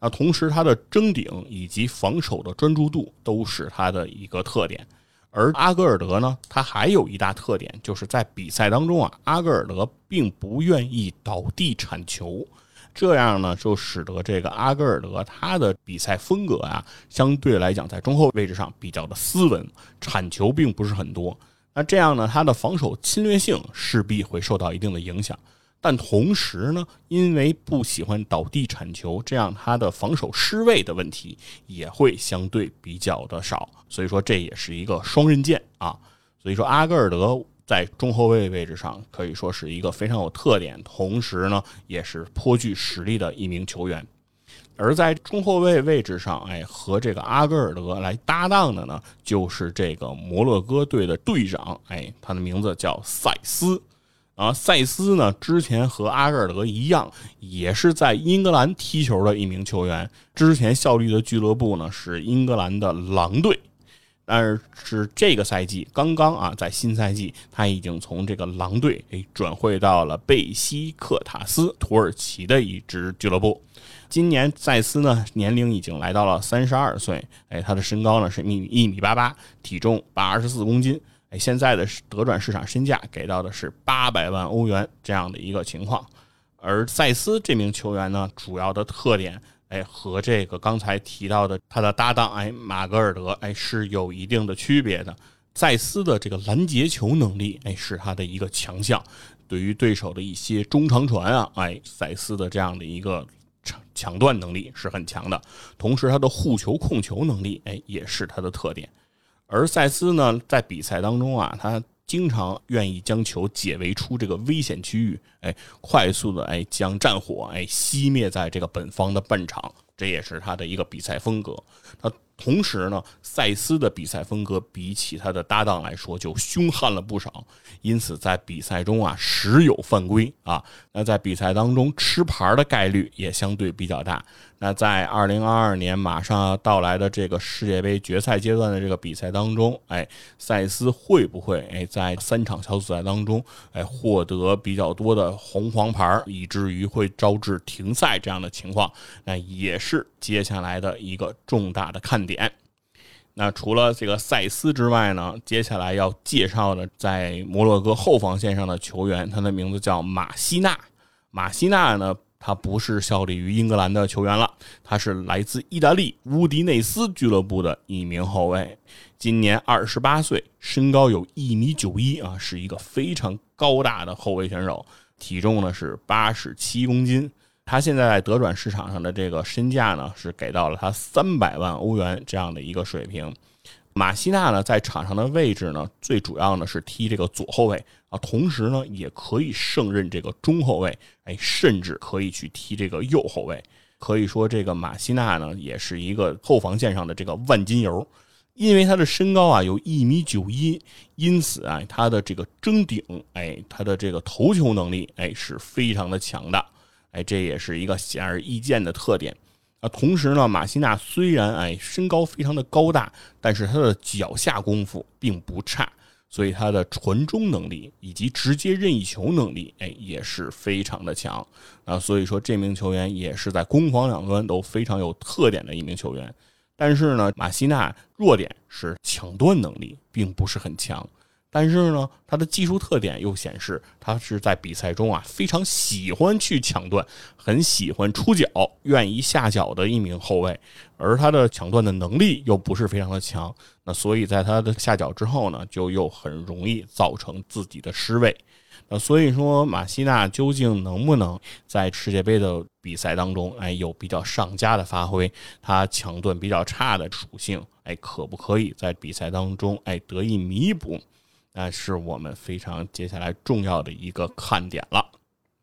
那同时，他的争顶以及防守的专注度都是他的一个特点。而阿格尔德呢，他还有一大特点，就是在比赛当中啊，阿格尔德并不愿意倒地铲球，这样呢，就使得这个阿格尔德他的比赛风格啊，相对来讲在中后位置上比较的斯文，铲球并不是很多。那这样呢，他的防守侵略性势必会受到一定的影响。但同时呢，因为不喜欢倒地铲球，这样他的防守失位的问题也会相对比较的少。所以说这也是一个双刃剑啊。所以说阿戈尔德在中后卫位置上可以说是一个非常有特点，同时呢也是颇具实力的一名球员。而在中后卫位置上，哎，和这个阿戈尔德来搭档的呢，就是这个摩洛哥队的队长，哎，他的名字叫塞斯。啊，塞斯呢，之前和阿戈尔德一样，也是在英格兰踢球的一名球员。之前效力的俱乐部呢是英格兰的狼队。但是是这个赛季刚刚啊，在新赛季他已经从这个狼队哎转会到了贝西克塔斯土耳其的一支俱乐部。今年塞斯呢年龄已经来到了三十二岁，哎，他的身高呢是一米一米八八，体重八十四公斤，哎，现在的德转市场身价给到的是八百万欧元这样的一个情况。而塞斯这名球员呢，主要的特点。哎，和这个刚才提到的他的搭档哎马格尔德哎是有一定的区别的。塞斯的这个拦截球能力哎是他的一个强项，对于对手的一些中长传啊哎塞斯的这样的一个抢抢断能力是很强的。同时他的护球控球能力哎也是他的特点。而塞斯呢在比赛当中啊他。经常愿意将球解围出这个危险区域，哎，快速的哎将战火哎熄灭在这个本方的半场，这也是他的一个比赛风格。那。同时呢，塞斯的比赛风格比起他的搭档来说就凶悍了不少，因此在比赛中啊时有犯规啊。那在比赛当中吃牌的概率也相对比较大。那在二零二二年马上要到来的这个世界杯决赛阶段的这个比赛当中，哎，塞斯会不会哎在三场小组赛当中哎获得比较多的红黄牌，以至于会招致停赛这样的情况？那也是接下来的一个重大的看。点，那除了这个塞斯之外呢？接下来要介绍的在摩洛哥后防线上的球员，他的名字叫马西纳。马西纳呢，他不是效力于英格兰的球员了，他是来自意大利乌迪内斯俱乐部的一名后卫，今年二十八岁，身高有一米九一啊，是一个非常高大的后卫选手，体重呢是八十七公斤。他现在在德转市场上的这个身价呢，是给到了他三百万欧元这样的一个水平。马西纳呢，在场上的位置呢，最主要呢是踢这个左后卫同时呢也可以胜任这个中后卫，哎，甚至可以去踢这个右后卫。可以说，这个马西纳呢，也是一个后防线上的这个万金油，因为他的身高啊有一米九一，因此啊，他的这个争顶，哎，他的这个头球能力，哎，是非常的强的。哎，这也是一个显而易见的特点啊。同时呢，马西纳虽然哎身高非常的高大，但是他的脚下功夫并不差，所以他的传中能力以及直接任意球能力哎也是非常的强啊。所以说这名球员也是在攻防两端都非常有特点的一名球员。但是呢，马西纳弱点是抢断能力并不是很强。但是呢，他的技术特点又显示他是在比赛中啊非常喜欢去抢断，很喜欢出脚，愿意下脚的一名后卫。而他的抢断的能力又不是非常的强，那所以在他的下脚之后呢，就又很容易造成自己的失位。那所以说，马西纳究竟能不能在世界杯的比赛当中，哎，有比较上佳的发挥？他抢断比较差的属性，哎，可不可以在比赛当中，哎，得以弥补？那是我们非常接下来重要的一个看点了。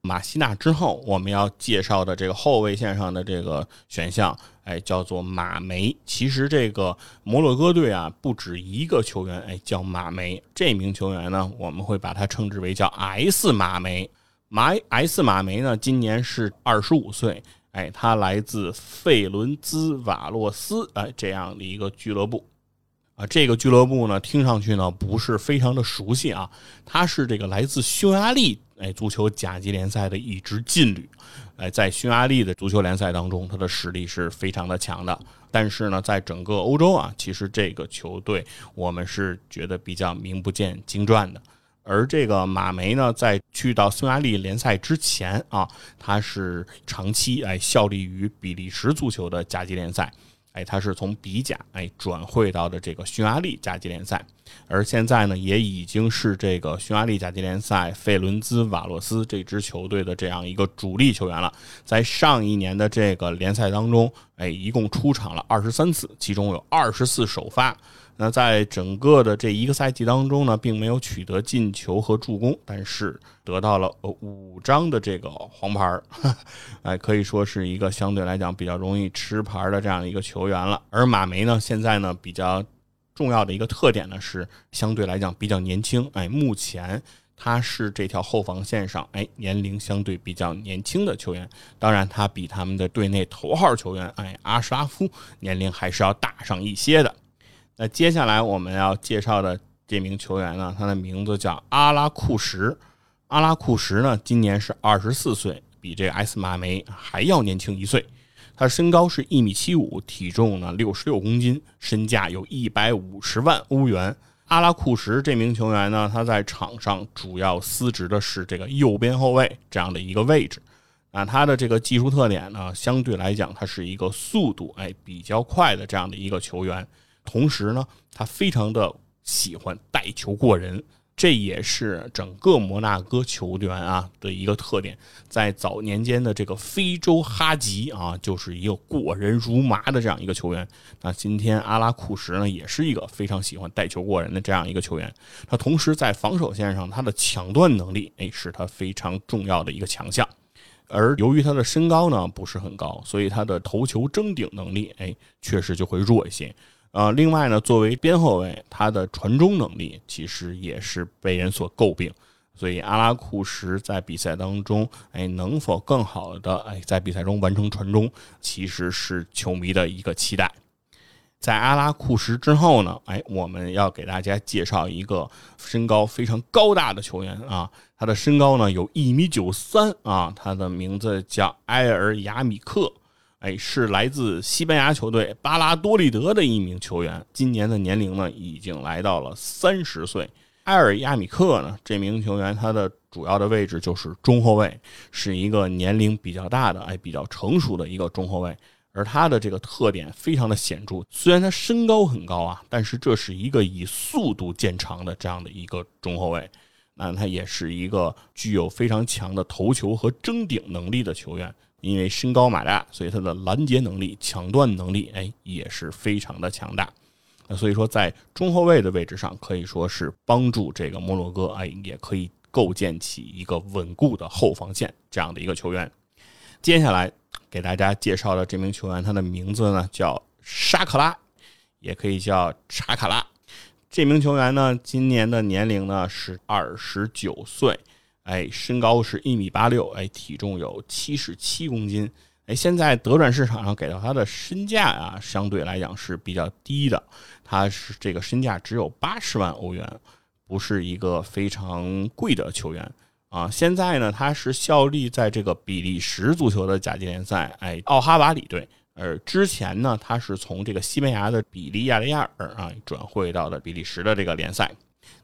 马西纳之后，我们要介绍的这个后卫线上的这个选项，哎，叫做马梅。其实这个摩洛哥队啊，不止一个球员，哎，叫马梅。这名球员呢，我们会把他称之为叫 S 马梅。马 S 马梅呢，今年是二十五岁，哎，他来自费伦兹瓦洛斯，哎，这样的一个俱乐部。啊，这个俱乐部呢，听上去呢不是非常的熟悉啊。他是这个来自匈牙利哎足球甲级联赛的一支劲旅，哎，在匈牙利的足球联赛当中，他的实力是非常的强的。但是呢，在整个欧洲啊，其实这个球队我们是觉得比较名不见经传的。而这个马梅呢，在去到匈牙利联赛之前啊，他是长期哎效力于比利时足球的甲级联赛。哎，他是从比甲哎转会到的这个匈牙利甲级联赛，而现在呢，也已经是这个匈牙利甲级联赛费伦兹瓦洛斯这支球队的这样一个主力球员了。在上一年的这个联赛当中，哎，一共出场了二十三次，其中有二十次首发。那在整个的这一个赛季当中呢，并没有取得进球和助攻，但是得到了五张的这个黄牌儿，哎，可以说是一个相对来讲比较容易吃牌的这样一个球员了。而马梅呢，现在呢比较重要的一个特点呢是相对来讲比较年轻，哎，目前。他是这条后防线上，哎，年龄相对比较年轻的球员。当然，他比他们的队内头号球员，哎，阿什拉夫年龄还是要大上一些的。那接下来我们要介绍的这名球员呢，他的名字叫阿拉库什。阿拉库什呢，今年是二十四岁，比这个埃斯马梅还要年轻一岁。他身高是一米七五，体重呢六十六公斤，身价有一百五十万欧元。阿拉库什这名球员呢，他在场上主要司职的是这个右边后卫这样的一个位置。啊，他的这个技术特点呢，相对来讲，他是一个速度哎比较快的这样的一个球员。同时呢，他非常的喜欢带球过人。这也是整个摩纳哥球员啊的一个特点，在早年间的这个非洲哈吉啊，就是一个过人如麻的这样一个球员。那今天阿拉库什呢，也是一个非常喜欢带球过人的这样一个球员。他同时在防守线上，他的抢断能力，哎，是他非常重要的一个强项。而由于他的身高呢不是很高，所以他的头球争顶能力，哎，确实就会弱一些。呃，另外呢，作为边后卫，他的传中能力其实也是被人所诟病，所以阿拉库什在比赛当中，哎，能否更好的哎在比赛中完成传中，其实是球迷的一个期待。在阿拉库什之后呢，哎，我们要给大家介绍一个身高非常高大的球员啊，他的身高呢有一米九三啊，他的名字叫埃尔亚米克。哎，是来自西班牙球队巴拉多利德的一名球员，今年的年龄呢已经来到了三十岁。埃尔亚米克呢，这名球员他的主要的位置就是中后卫，是一个年龄比较大的、哎比较成熟的一个中后卫。而他的这个特点非常的显著，虽然他身高很高啊，但是这是一个以速度见长的这样的一个中后卫。那他也是一个具有非常强的头球和争顶能力的球员。因为身高马大，所以他的拦截能力、抢断能力，哎，也是非常的强大。那所以说，在中后卫的位置上，可以说是帮助这个摩洛哥，哎，也可以构建起一个稳固的后防线这样的一个球员。接下来给大家介绍的这名球员，他的名字呢叫沙克拉，也可以叫查卡拉。这名球员呢，今年的年龄呢是二十九岁。哎，身高是一米八六，哎，体重有七十七公斤，哎，现在德转市场上给到他的身价啊，相对来讲是比较低的，他是这个身价只有八十万欧元，不是一个非常贵的球员啊。现在呢，他是效力在这个比利时足球的甲级联赛，哎，奥哈瓦里队，而之前呢，他是从这个西班牙的比利亚雷亚尔啊转会到的比利时的这个联赛。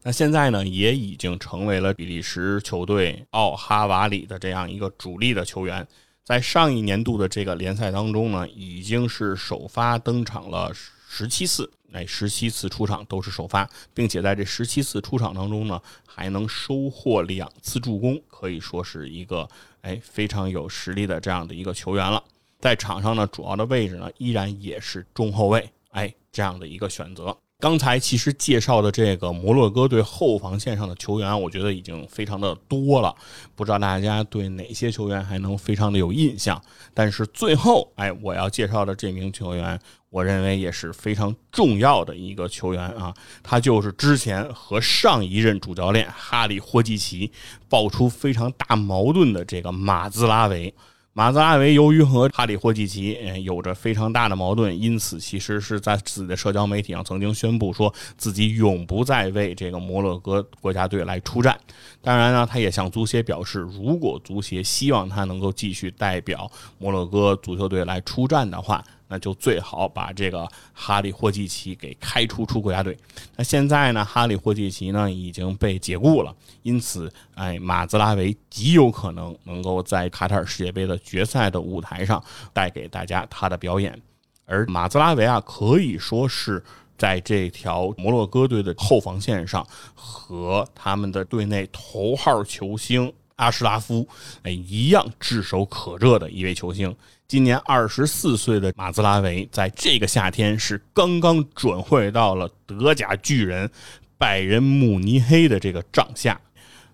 那现在呢，也已经成为了比利时球队奥哈瓦里的这样一个主力的球员。在上一年度的这个联赛当中呢，已经是首发登场了十七次，哎，十七次出场都是首发，并且在这十七次出场当中呢，还能收获两次助攻，可以说是一个哎非常有实力的这样的一个球员了。在场上呢，主要的位置呢，依然也是中后卫，哎，这样的一个选择。刚才其实介绍的这个摩洛哥队后防线上的球员，我觉得已经非常的多了，不知道大家对哪些球员还能非常的有印象。但是最后，哎，我要介绍的这名球员，我认为也是非常重要的一个球员啊，他就是之前和上一任主教练哈里霍季奇爆出非常大矛盾的这个马兹拉维。马兹阿维由于和哈里霍季奇有着非常大的矛盾，因此其实是在自己的社交媒体上曾经宣布说自己永不再为这个摩洛哥国家队来出战。当然呢，他也向足协表示，如果足协希望他能够继续代表摩洛哥足球队来出战的话。那就最好把这个哈里霍季奇给开除出国家队。那现在呢，哈里霍季奇呢已经被解雇了，因此，哎，马兹拉维极有可能能够在卡塔尔世界杯的决赛的舞台上带给大家他的表演。而马兹拉维啊，可以说是在这条摩洛哥队的后防线上和他们的队内头号球星阿什拉夫，哎，一样炙手可热的一位球星。今年二十四岁的马兹拉维，在这个夏天是刚刚转会到了德甲巨人拜仁慕尼黑的这个帐下。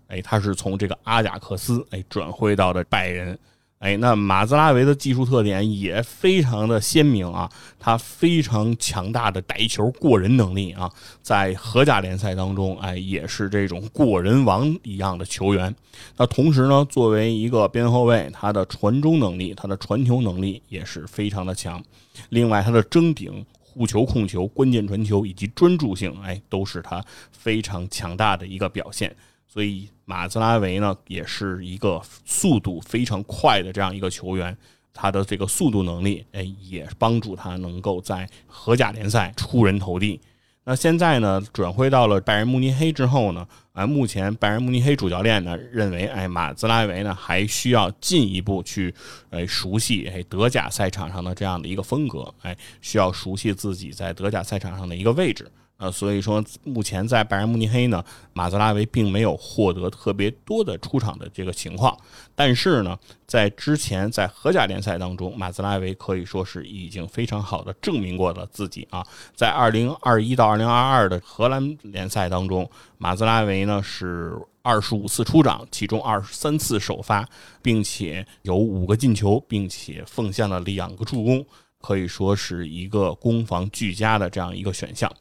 哎，他是从这个阿贾克斯哎转会到的拜仁。哎，那马兹拉维的技术特点也非常的鲜明啊，他非常强大的带球过人能力啊，在荷甲联赛当中，哎，也是这种过人王一样的球员。那同时呢，作为一个边后卫，他的传中能力、他的传球能力也是非常的强。另外，他的争顶、护球、控球、关键传球以及专注性，哎，都是他非常强大的一个表现。所以。马兹拉维呢，也是一个速度非常快的这样一个球员，他的这个速度能力，哎，也帮助他能够在荷甲联赛出人头地。那现在呢，转会到了拜仁慕尼黑之后呢，啊，目前拜仁慕尼黑主教练呢认为，哎，马兹拉维呢还需要进一步去，哎，熟悉哎德甲赛场上的这样的一个风格，哎，需要熟悉自己在德甲赛场上的一个位置。呃，所以说目前在拜仁慕尼黑呢，马泽拉维并没有获得特别多的出场的这个情况。但是呢，在之前在荷甲联赛当中，马泽拉维可以说是已经非常好的证明过了自己啊。在二零二一到二零二二的荷兰联赛当中，马泽拉维呢是二十五次出场，其中二十三次首发，并且有五个进球，并且奉献了两个助攻，可以说是一个攻防俱佳的这样一个选项。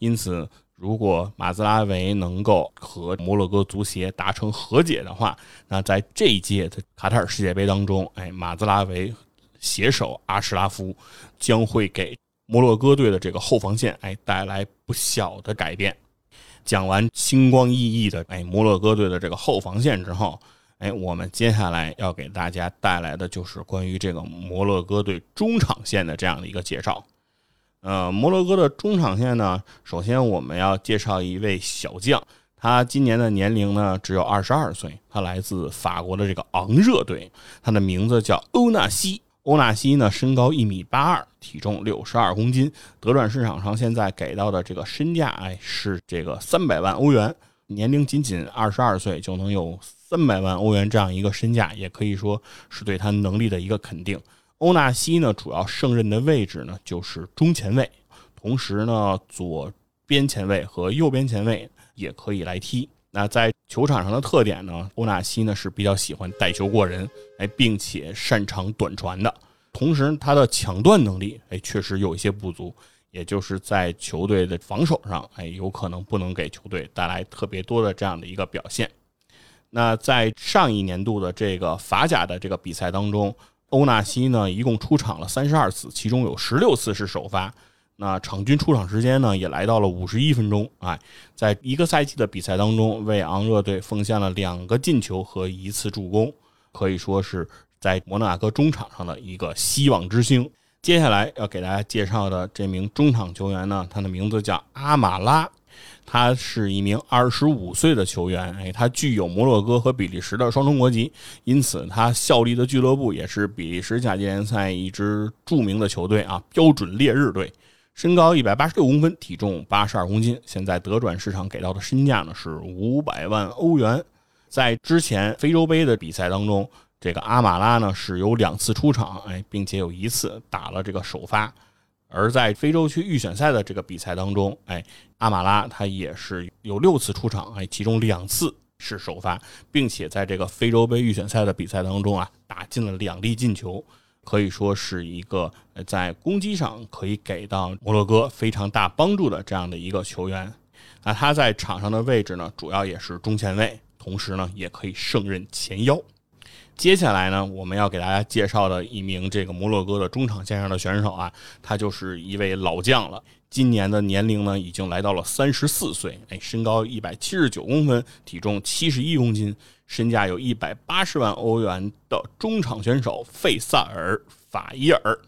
因此，如果马兹拉维能够和摩洛哥足协达成和解的话，那在这一届的卡塔尔世界杯当中，哎，马兹拉维携手阿什拉夫将会给摩洛哥队的这个后防线哎带来不小的改变。讲完星光熠熠的哎摩洛哥队的这个后防线之后，哎，我们接下来要给大家带来的就是关于这个摩洛哥队中场线的这样的一个介绍。呃，摩洛哥的中场线呢，首先我们要介绍一位小将，他今年的年龄呢只有二十二岁，他来自法国的这个昂热队，他的名字叫欧纳西。欧纳西呢身高一米八二，体重六十二公斤，德转市场上现在给到的这个身价哎是这个三百万欧元，年龄仅仅二十二岁就能有三百万欧元这样一个身价，也可以说是对他能力的一个肯定。欧纳西呢，主要胜任的位置呢就是中前卫，同时呢左边前卫和右边前卫也可以来踢。那在球场上的特点呢，欧纳西呢是比较喜欢带球过人，哎，并且擅长短传的。同时他的抢断能力，哎，确实有一些不足，也就是在球队的防守上，哎，有可能不能给球队带来特别多的这样的一个表现。那在上一年度的这个法甲的这个比赛当中。欧纳西呢，一共出场了三十二次，其中有十六次是首发。那场均出场时间呢，也来到了五十一分钟。哎，在一个赛季的比赛当中，为昂热队奉献了两个进球和一次助攻，可以说是在摩纳哥中场上的一个希望之星。接下来要给大家介绍的这名中场球员呢，他的名字叫阿马拉。他是一名二十五岁的球员，哎，他具有摩洛哥和比利时的双重国籍，因此他效力的俱乐部也是比利时甲级联赛一支著名的球队啊，标准烈日队。身高一百八十六公分，体重八十二公斤，现在德转市场给到的身价呢是五百万欧元。在之前非洲杯的比赛当中，这个阿马拉呢是有两次出场，哎，并且有一次打了这个首发。而在非洲区预选赛的这个比赛当中，哎，阿马拉他也是有六次出场，哎，其中两次是首发，并且在这个非洲杯预选赛的比赛当中啊，打进了两粒进球，可以说是一个在攻击上可以给到摩洛哥非常大帮助的这样的一个球员。那他在场上的位置呢，主要也是中前卫，同时呢，也可以胜任前腰。接下来呢，我们要给大家介绍的一名这个摩洛哥的中场线上的选手啊，他就是一位老将了。今年的年龄呢，已经来到了三十四岁，哎，身高一百七十九公分，体重七十一公斤，身价有一百八十万欧元的中场选手费萨尔法伊尔。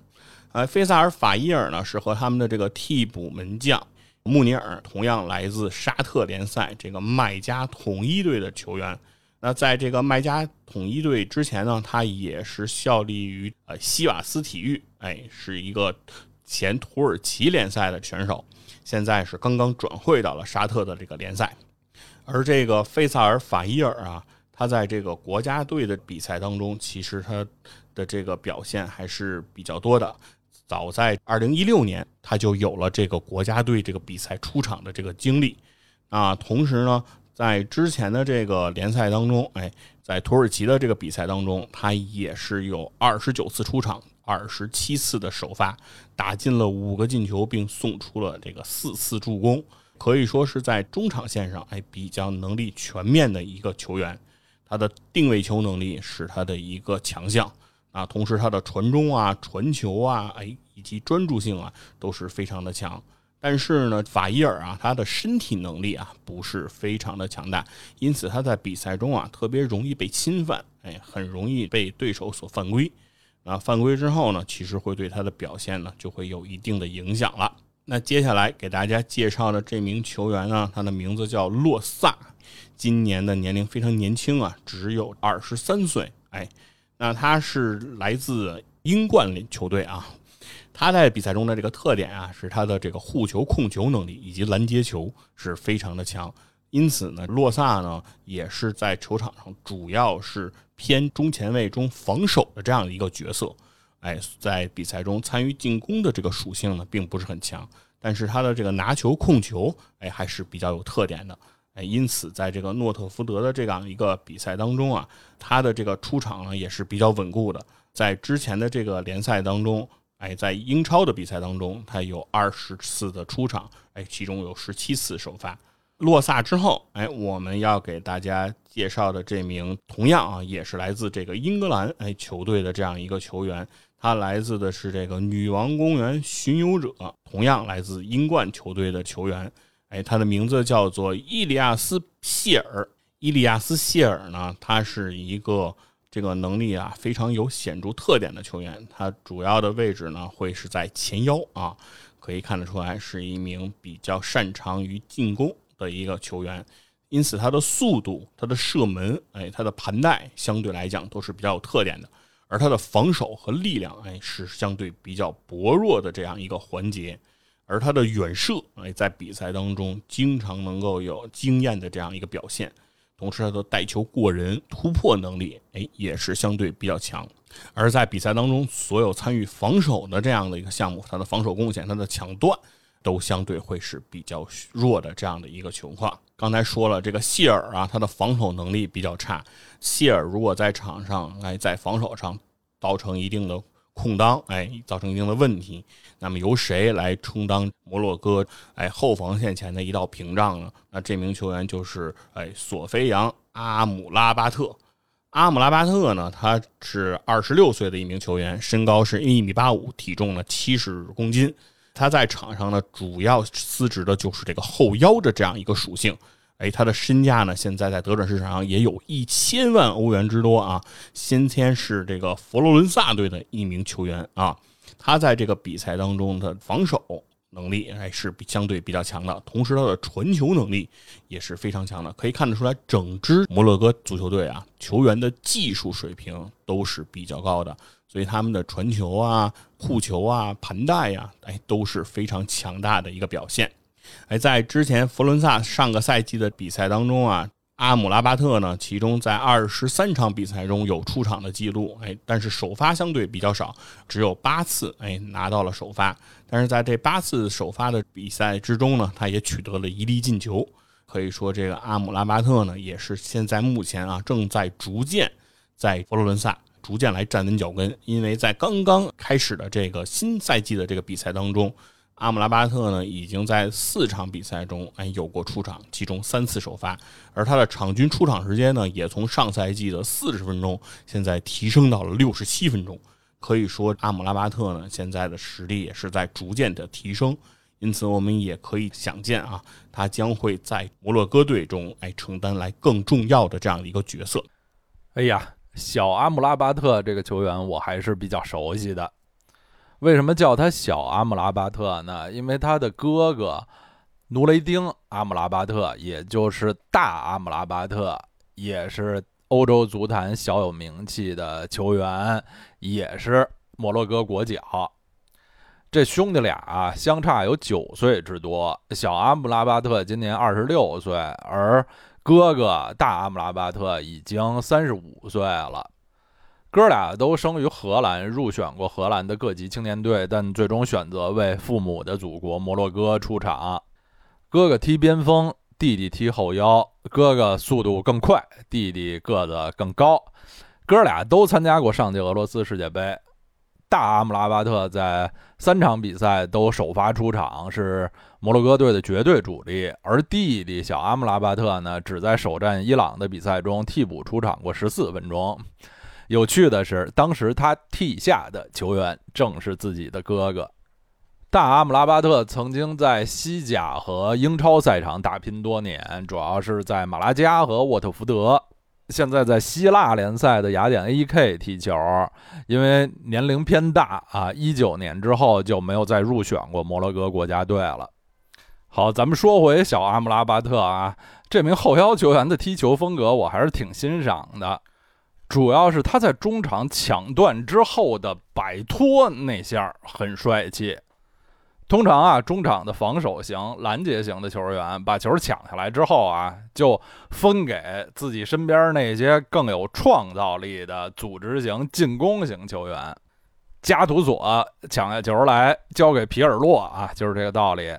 呃，费萨尔法伊尔呢，是和他们的这个替补门将穆尼尔同样来自沙特联赛这个麦加统一队的球员。那在这个麦加统一队之前呢，他也是效力于呃西瓦斯体育，哎，是一个前土耳其联赛的选手，现在是刚刚转会到了沙特的这个联赛。而这个费萨尔法伊尔啊，他在这个国家队的比赛当中，其实他的这个表现还是比较多的。早在二零一六年，他就有了这个国家队这个比赛出场的这个经历啊。同时呢，在之前的这个联赛当中，哎，在土耳其的这个比赛当中，他也是有二十九次出场，二十七次的首发，打进了五个进球，并送出了这个四次助攻，可以说是在中场线上，哎，比较能力全面的一个球员。他的定位球能力是他的一个强项啊，同时他的传中啊、传球啊，哎，以及专注性啊，都是非常的强。但是呢，法伊尔啊，他的身体能力啊，不是非常的强大，因此他在比赛中啊，特别容易被侵犯，哎，很容易被对手所犯规。啊，犯规之后呢，其实会对他的表现呢，就会有一定的影响了。那接下来给大家介绍的这名球员呢，他的名字叫洛萨。今年的年龄非常年轻啊，只有二十三岁。哎，那他是来自英冠球队啊。他在比赛中的这个特点啊，是他的这个护球、控球能力以及拦截球是非常的强。因此呢，洛萨呢也是在球场上主要是偏中前卫中防守的这样的一个角色。哎，在比赛中参与进攻的这个属性呢，并不是很强，但是他的这个拿球、控球，哎，还是比较有特点的。哎，因此在这个诺特福德的这样一个比赛当中啊，他的这个出场呢也是比较稳固的。在之前的这个联赛当中，哎，在英超的比赛当中，他有二十次的出场，哎，其中有十七次首发。洛萨之后，哎，我们要给大家介绍的这名同样啊，也是来自这个英格兰哎球队的这样一个球员，他来自的是这个女王公园巡游者，同样来自英冠球队的球员。哎，他的名字叫做伊利亚斯·谢尔。伊利亚斯·谢尔呢，他是一个这个能力啊非常有显著特点的球员。他主要的位置呢会是在前腰啊，可以看得出来是一名比较擅长于进攻的一个球员。因此，他的速度、他的射门、哎，他的盘带相对来讲都是比较有特点的。而他的防守和力量，哎，是相对比较薄弱的这样一个环节。而他的远射，哎，在比赛当中经常能够有惊艳的这样一个表现，同时他的带球过人、突破能力，哎，也是相对比较强。而在比赛当中，所有参与防守的这样的一个项目，他的防守贡献、他的抢断，都相对会是比较弱的这样的一个情况。刚才说了，这个谢尔啊，他的防守能力比较差。谢尔如果在场上，哎，在防守上造成一定的。空当，哎，造成一定的问题。那么由谁来充当摩洛哥哎后防线前的一道屏障呢？那这名球员就是哎索菲扬阿姆拉巴特。阿姆拉巴特呢，他是二十六岁的一名球员，身高是一米八五，体重呢七十公斤。他在场上呢，主要司职的就是这个后腰的这样一个属性。哎，他的身价呢，现在在德转市场上也有一千万欧元之多啊！先天是这个佛罗伦萨队的一名球员啊，他在这个比赛当中的防守能力还是相对比较强的，同时他的传球能力也是非常强的。可以看得出来，整支摩洛哥足球队啊，球员的技术水平都是比较高的，所以他们的传球啊、护球啊、盘带呀，哎，都是非常强大的一个表现。哎，在之前佛伦萨上个赛季的比赛当中啊，阿姆拉巴特呢，其中在二十三场比赛中有出场的记录，哎，但是首发相对比较少，只有八次，哎，拿到了首发。但是在这八次首发的比赛之中呢，他也取得了一粒进球。可以说，这个阿姆拉巴特呢，也是现在目前啊，正在逐渐在佛罗伦萨逐渐来站稳脚跟，因为在刚刚开始的这个新赛季的这个比赛当中。阿姆拉巴特呢，已经在四场比赛中哎有过出场，其中三次首发，而他的场均出场时间呢，也从上赛季的四十分钟，现在提升到了六十七分钟。可以说，阿姆拉巴特呢，现在的实力也是在逐渐的提升。因此，我们也可以想见啊，他将会在摩洛哥队中哎承担来更重要的这样的一个角色。哎呀，小阿姆拉巴特这个球员，我还是比较熟悉的。为什么叫他小阿姆拉巴特呢？因为他的哥哥努雷丁阿姆拉巴特，也就是大阿姆拉巴特，也是欧洲足坛小有名气的球员，也是摩洛哥国脚。这兄弟俩啊，相差有九岁之多。小阿姆拉巴特今年二十六岁，而哥哥大阿姆拉巴特已经三十五岁了。哥俩都生于荷兰，入选过荷兰的各级青年队，但最终选择为父母的祖国摩洛哥出场。哥哥踢边锋，弟弟踢后腰。哥哥速度更快，弟弟个子更高。哥俩都参加过上届俄罗斯世界杯。大阿姆拉巴特在三场比赛都首发出场，是摩洛哥队的绝对主力。而弟弟小阿姆拉巴特呢，只在首战伊朗的比赛中替补出场过十四分钟。有趣的是，当时他替下的球员正是自己的哥哥。大阿姆拉巴特曾经在西甲和英超赛场打拼多年，主要是在马拉加和沃特福德。现在在希腊联赛的雅典 AEK 踢球，因为年龄偏大啊，一九年之后就没有再入选过摩洛哥国家队了。好，咱们说回小阿姆拉巴特啊，这名后腰球员的踢球风格我还是挺欣赏的，主要是他在中场抢断之后的摆脱那下很帅气。通常啊，中场的防守型、拦截型的球员把球抢下来之后啊，就分给自己身边那些更有创造力的组织型、进攻型球员。加图索抢下球来交给皮尔洛啊，就是这个道理。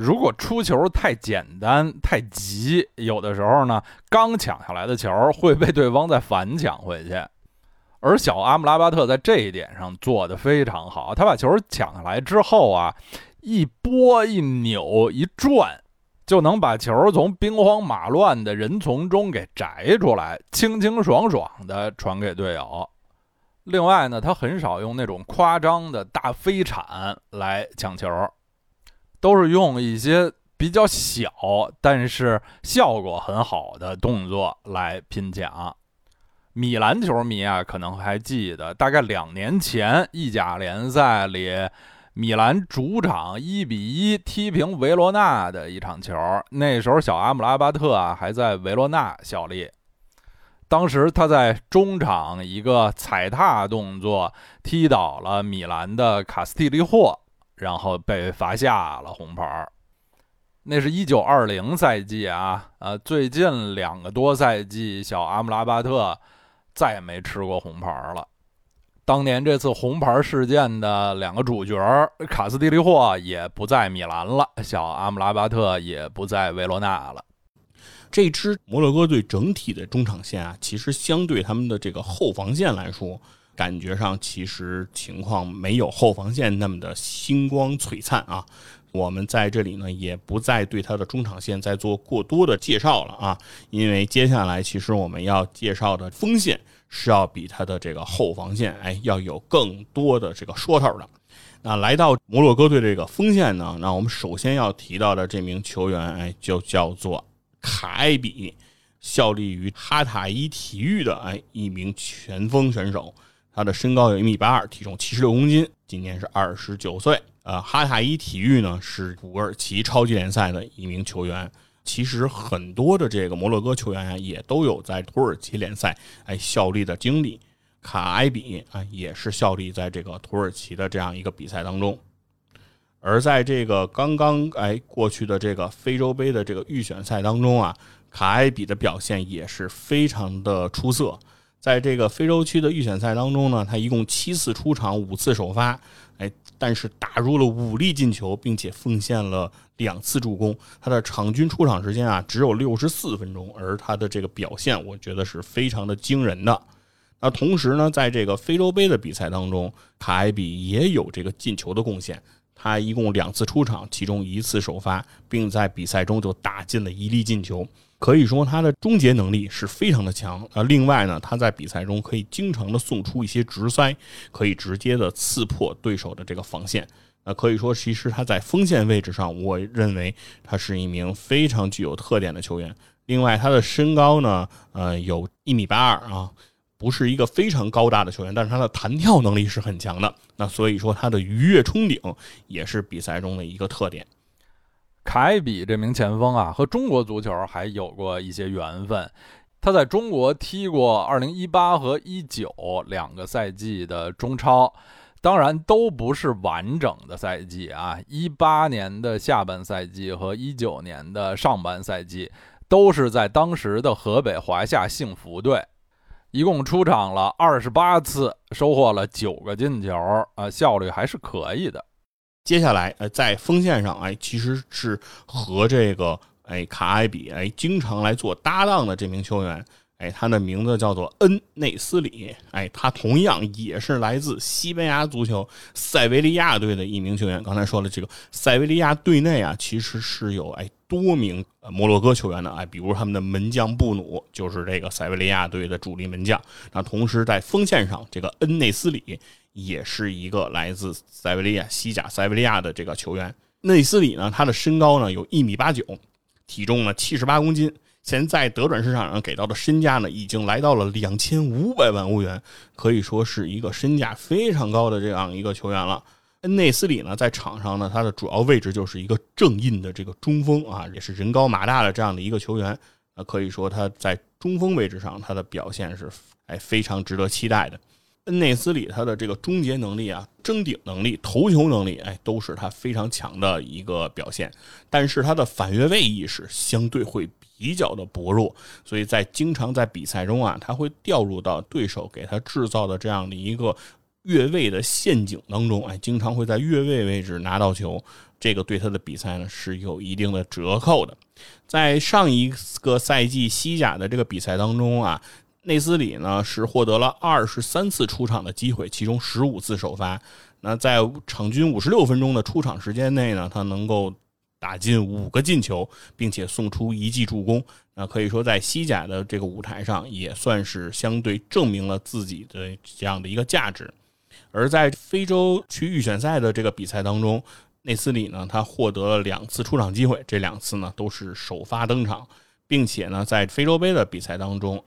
如果出球太简单、太急，有的时候呢，刚抢下来的球会被对方再反抢回去。而小阿姆拉巴特在这一点上做得非常好，他把球抢下来之后啊，一拨一扭一转，就能把球从兵荒马乱的人丛中给摘出来，清清爽爽的传给队友。另外呢，他很少用那种夸张的大飞铲来抢球，都是用一些比较小但是效果很好的动作来拼抢。米兰球迷啊，可能还记得，大概两年前意甲联赛里，米兰主场一比一踢平维罗纳的一场球。那时候小阿姆拉巴特啊还在维罗纳效力，当时他在中场一个踩踏动作踢倒了米兰的卡斯蒂利霍，然后被罚下了红牌。那是一九二零赛季啊，呃，最近两个多赛季，小阿姆拉巴特。再也没吃过红牌了。当年这次红牌事件的两个主角卡斯蒂利霍也不在米兰了，小阿姆拉巴特也不在维罗纳了。这支摩洛哥队整体的中场线啊，其实相对他们的这个后防线来说，感觉上其实情况没有后防线那么的星光璀璨啊。我们在这里呢，也不再对他的中场线再做过多的介绍了啊，因为接下来其实我们要介绍的锋线是要比他的这个后防线哎要有更多的这个说头的。那来到摩洛哥队这个锋线呢，那我们首先要提到的这名球员哎，就叫做卡埃比，效力于哈塔伊体育的哎一名前锋选手，他的身高有一米八二，体重七十六公斤，今年是二十九岁。呃，哈塔伊体育呢是土耳其超级联赛的一名球员。其实很多的这个摩洛哥球员啊，也都有在土耳其联赛哎效力的经历。卡埃比啊，也是效力在这个土耳其的这样一个比赛当中。而在这个刚刚哎过去的这个非洲杯的这个预选赛当中啊，卡埃比的表现也是非常的出色。在这个非洲区的预选赛当中呢，他一共七次出场，五次首发。哎，但是打入了五粒进球，并且奉献了两次助攻。他的场均出场时间啊只有六十四分钟，而他的这个表现，我觉得是非常的惊人的。那同时呢，在这个非洲杯的比赛当中，卡埃比也有这个进球的贡献。他一共两次出场，其中一次首发，并在比赛中就打进了一粒进球。可以说他的终结能力是非常的强啊！另外呢，他在比赛中可以经常的送出一些直塞，可以直接的刺破对手的这个防线。那可以说，其实他在锋线位置上，我认为他是一名非常具有特点的球员。另外，他的身高呢，呃，有一米八二啊，不是一个非常高大的球员，但是他的弹跳能力是很强的。那所以说，他的鱼跃冲顶也是比赛中的一个特点。凯比这名前锋啊，和中国足球还有过一些缘分。他在中国踢过2018和19两个赛季的中超，当然都不是完整的赛季啊，一八年的下半赛季和一九年的上半赛季都是在当时的河北华夏幸福队，一共出场了二十八次，收获了九个进球，啊，效率还是可以的。接下来，呃，在锋线上，哎，其实是和这个哎卡埃比哎经常来做搭档的这名球员。哎，他的名字叫做恩内斯里，哎，他同样也是来自西班牙足球塞维利亚队的一名球员。刚才说了，这个塞维利亚队内啊，其实是有哎多名摩洛哥球员的，哎，比如他们的门将布努就是这个塞维利亚队的主力门将。那同时在锋线上，这个恩内斯里也是一个来自塞维利亚西甲塞维利亚的这个球员。内斯里呢，他的身高呢有一米八九，体重呢七十八公斤。现在德转市场上给到的身价呢，已经来到了两千五百万欧元，可以说是一个身价非常高的这样一个球员了。内斯里呢，在场上呢，他的主要位置就是一个正印的这个中锋啊，也是人高马大的这样的一个球员。啊，可以说他在中锋位置上，他的表现是哎非常值得期待的。恩内斯里他的这个终结能力啊、争顶能力、头球能力，哎，都是他非常强的一个表现。但是他的反越位意识相对会。比较的薄弱，所以在经常在比赛中啊，他会掉入到对手给他制造的这样的一个越位的陷阱当中，哎，经常会在越位位置拿到球，这个对他的比赛呢是有一定的折扣的。在上一个赛季西甲的这个比赛当中啊，内斯里呢是获得了二十三次出场的机会，其中十五次首发。那在场均五十六分钟的出场时间内呢，他能够。打进五个进球，并且送出一记助攻，那可以说在西甲的这个舞台上也算是相对证明了自己的这样的一个价值。而在非洲区预选赛的这个比赛当中，内斯里呢，他获得了两次出场机会，这两次呢都是首发登场，并且呢在非洲杯的比赛当中。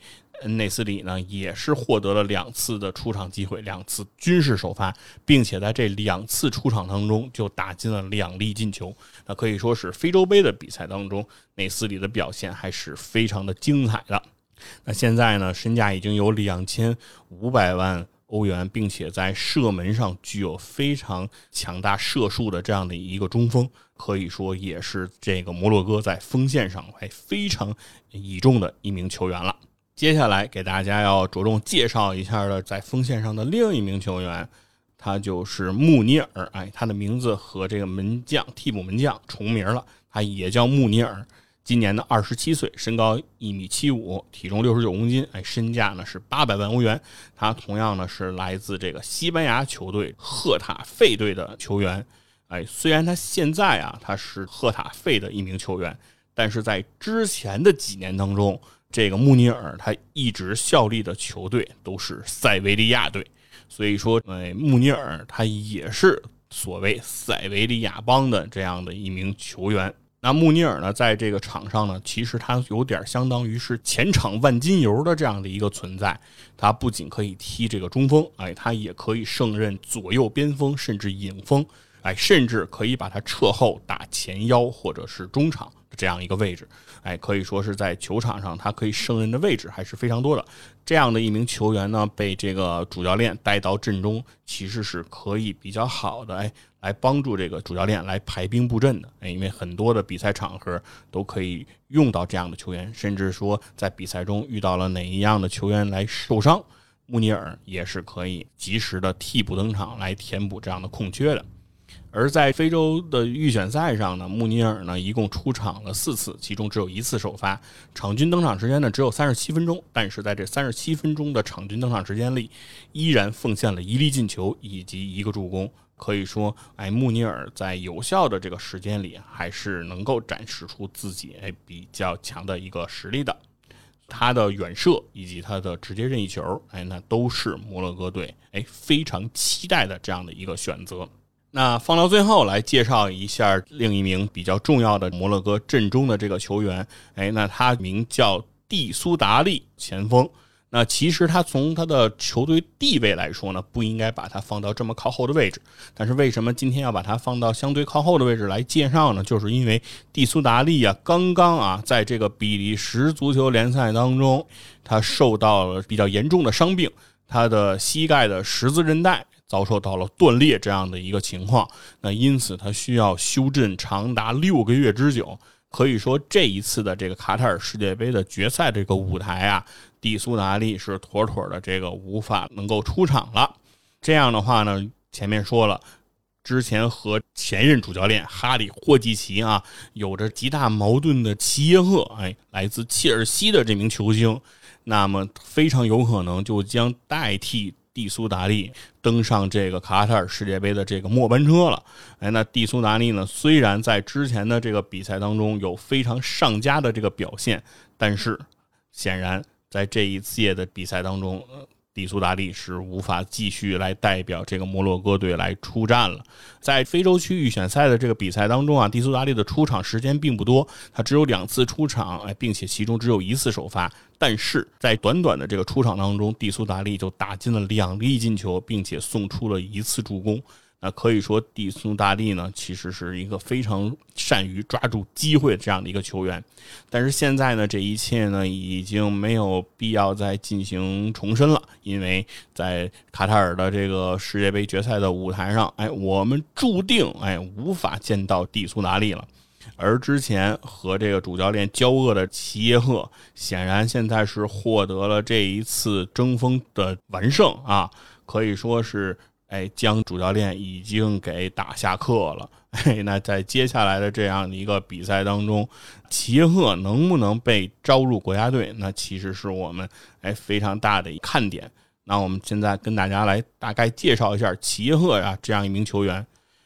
内斯里呢，也是获得了两次的出场机会，两次均是首发，并且在这两次出场当中就打进了两粒进球。那可以说是非洲杯的比赛当中，内斯里的表现还是非常的精彩的。那现在呢，身价已经有两千五百万欧元，并且在射门上具有非常强大射术的这样的一个中锋，可以说也是这个摩洛哥在锋线上还非常倚重的一名球员了。接下来给大家要着重介绍一下的，在锋线上的另一名球员，他就是穆尼尔。哎，他的名字和这个门将、替补门将重名了，他也叫穆尼尔。今年的二十七岁，身高一米七五，体重六十九公斤。哎，身价呢是八百万欧元。他同样呢是来自这个西班牙球队赫塔费队的球员。哎，虽然他现在啊他是赫塔费的一名球员，但是在之前的几年当中。这个穆尼尔他一直效力的球队都是塞维利亚队，所以说，哎，穆尼尔他也是所谓塞维利亚帮的这样的一名球员。那穆尼尔呢，在这个场上呢，其实他有点相当于是前场万金油的这样的一个存在。他不仅可以踢这个中锋，哎，他也可以胜任左右边锋，甚至影锋，哎，甚至可以把他撤后打前腰或者是中场。这样一个位置，哎，可以说是在球场上他可以胜任的位置还是非常多的。这样的一名球员呢，被这个主教练带到阵中，其实是可以比较好的，哎，来帮助这个主教练来排兵布阵的。哎，因为很多的比赛场合都可以用到这样的球员，甚至说在比赛中遇到了哪一样的球员来受伤，穆尼尔也是可以及时的替补登场来填补这样的空缺的。而在非洲的预选赛上呢，穆尼尔呢一共出场了四次，其中只有一次首发，场均登场时间呢只有三十七分钟。但是在这三十七分钟的场均登场时间里，依然奉献了一粒进球以及一个助攻。可以说，哎，穆尼尔在有效的这个时间里，还是能够展示出自己哎比较强的一个实力的。他的远射以及他的直接任意球，哎，那都是摩洛哥队哎非常期待的这样的一个选择。那放到最后来介绍一下另一名比较重要的摩洛哥阵中的这个球员，哎，那他名叫蒂苏达利前锋。那其实他从他的球队地位来说呢，不应该把他放到这么靠后的位置。但是为什么今天要把他放到相对靠后的位置来介绍呢？就是因为蒂苏达利啊，刚刚啊，在这个比利时足球联赛当中，他受到了比较严重的伤病，他的膝盖的十字韧带。遭受到了断裂这样的一个情况，那因此他需要休阵长达六个月之久。可以说，这一次的这个卡塔尔世界杯的决赛这个舞台啊，蒂苏达利是妥妥的这个无法能够出场了。这样的话呢，前面说了，之前和前任主教练哈里霍季奇啊有着极大矛盾的齐耶赫，哎，来自切尔西的这名球星，那么非常有可能就将代替。蒂苏达利登上这个卡塔尔世界杯的这个末班车了。哎，那蒂苏达利呢？虽然在之前的这个比赛当中有非常上佳的这个表现，但是显然在这一届的比赛当中。蒂苏达利是无法继续来代表这个摩洛哥队来出战了。在非洲区预选赛的这个比赛当中啊，蒂苏达利的出场时间并不多，他只有两次出场，哎，并且其中只有一次首发。但是在短短的这个出场当中，蒂苏达利就打进了两粒进球，并且送出了一次助攻。那可以说，蒂苏达利呢，其实是一个非常善于抓住机会的这样的一个球员。但是现在呢，这一切呢，已经没有必要再进行重申了，因为在卡塔尔的这个世界杯决赛的舞台上，哎，我们注定哎无法见到蒂苏达利了。而之前和这个主教练交恶的齐耶赫，显然现在是获得了这一次争锋的完胜啊，可以说是。哎，将主教练已经给打下课了。哎，那在接下来的这样的一个比赛当中，齐赫能不能被招入国家队？那其实是我们哎非常大的一看点。那我们现在跟大家来大概介绍一下齐赫呀这样一名球员。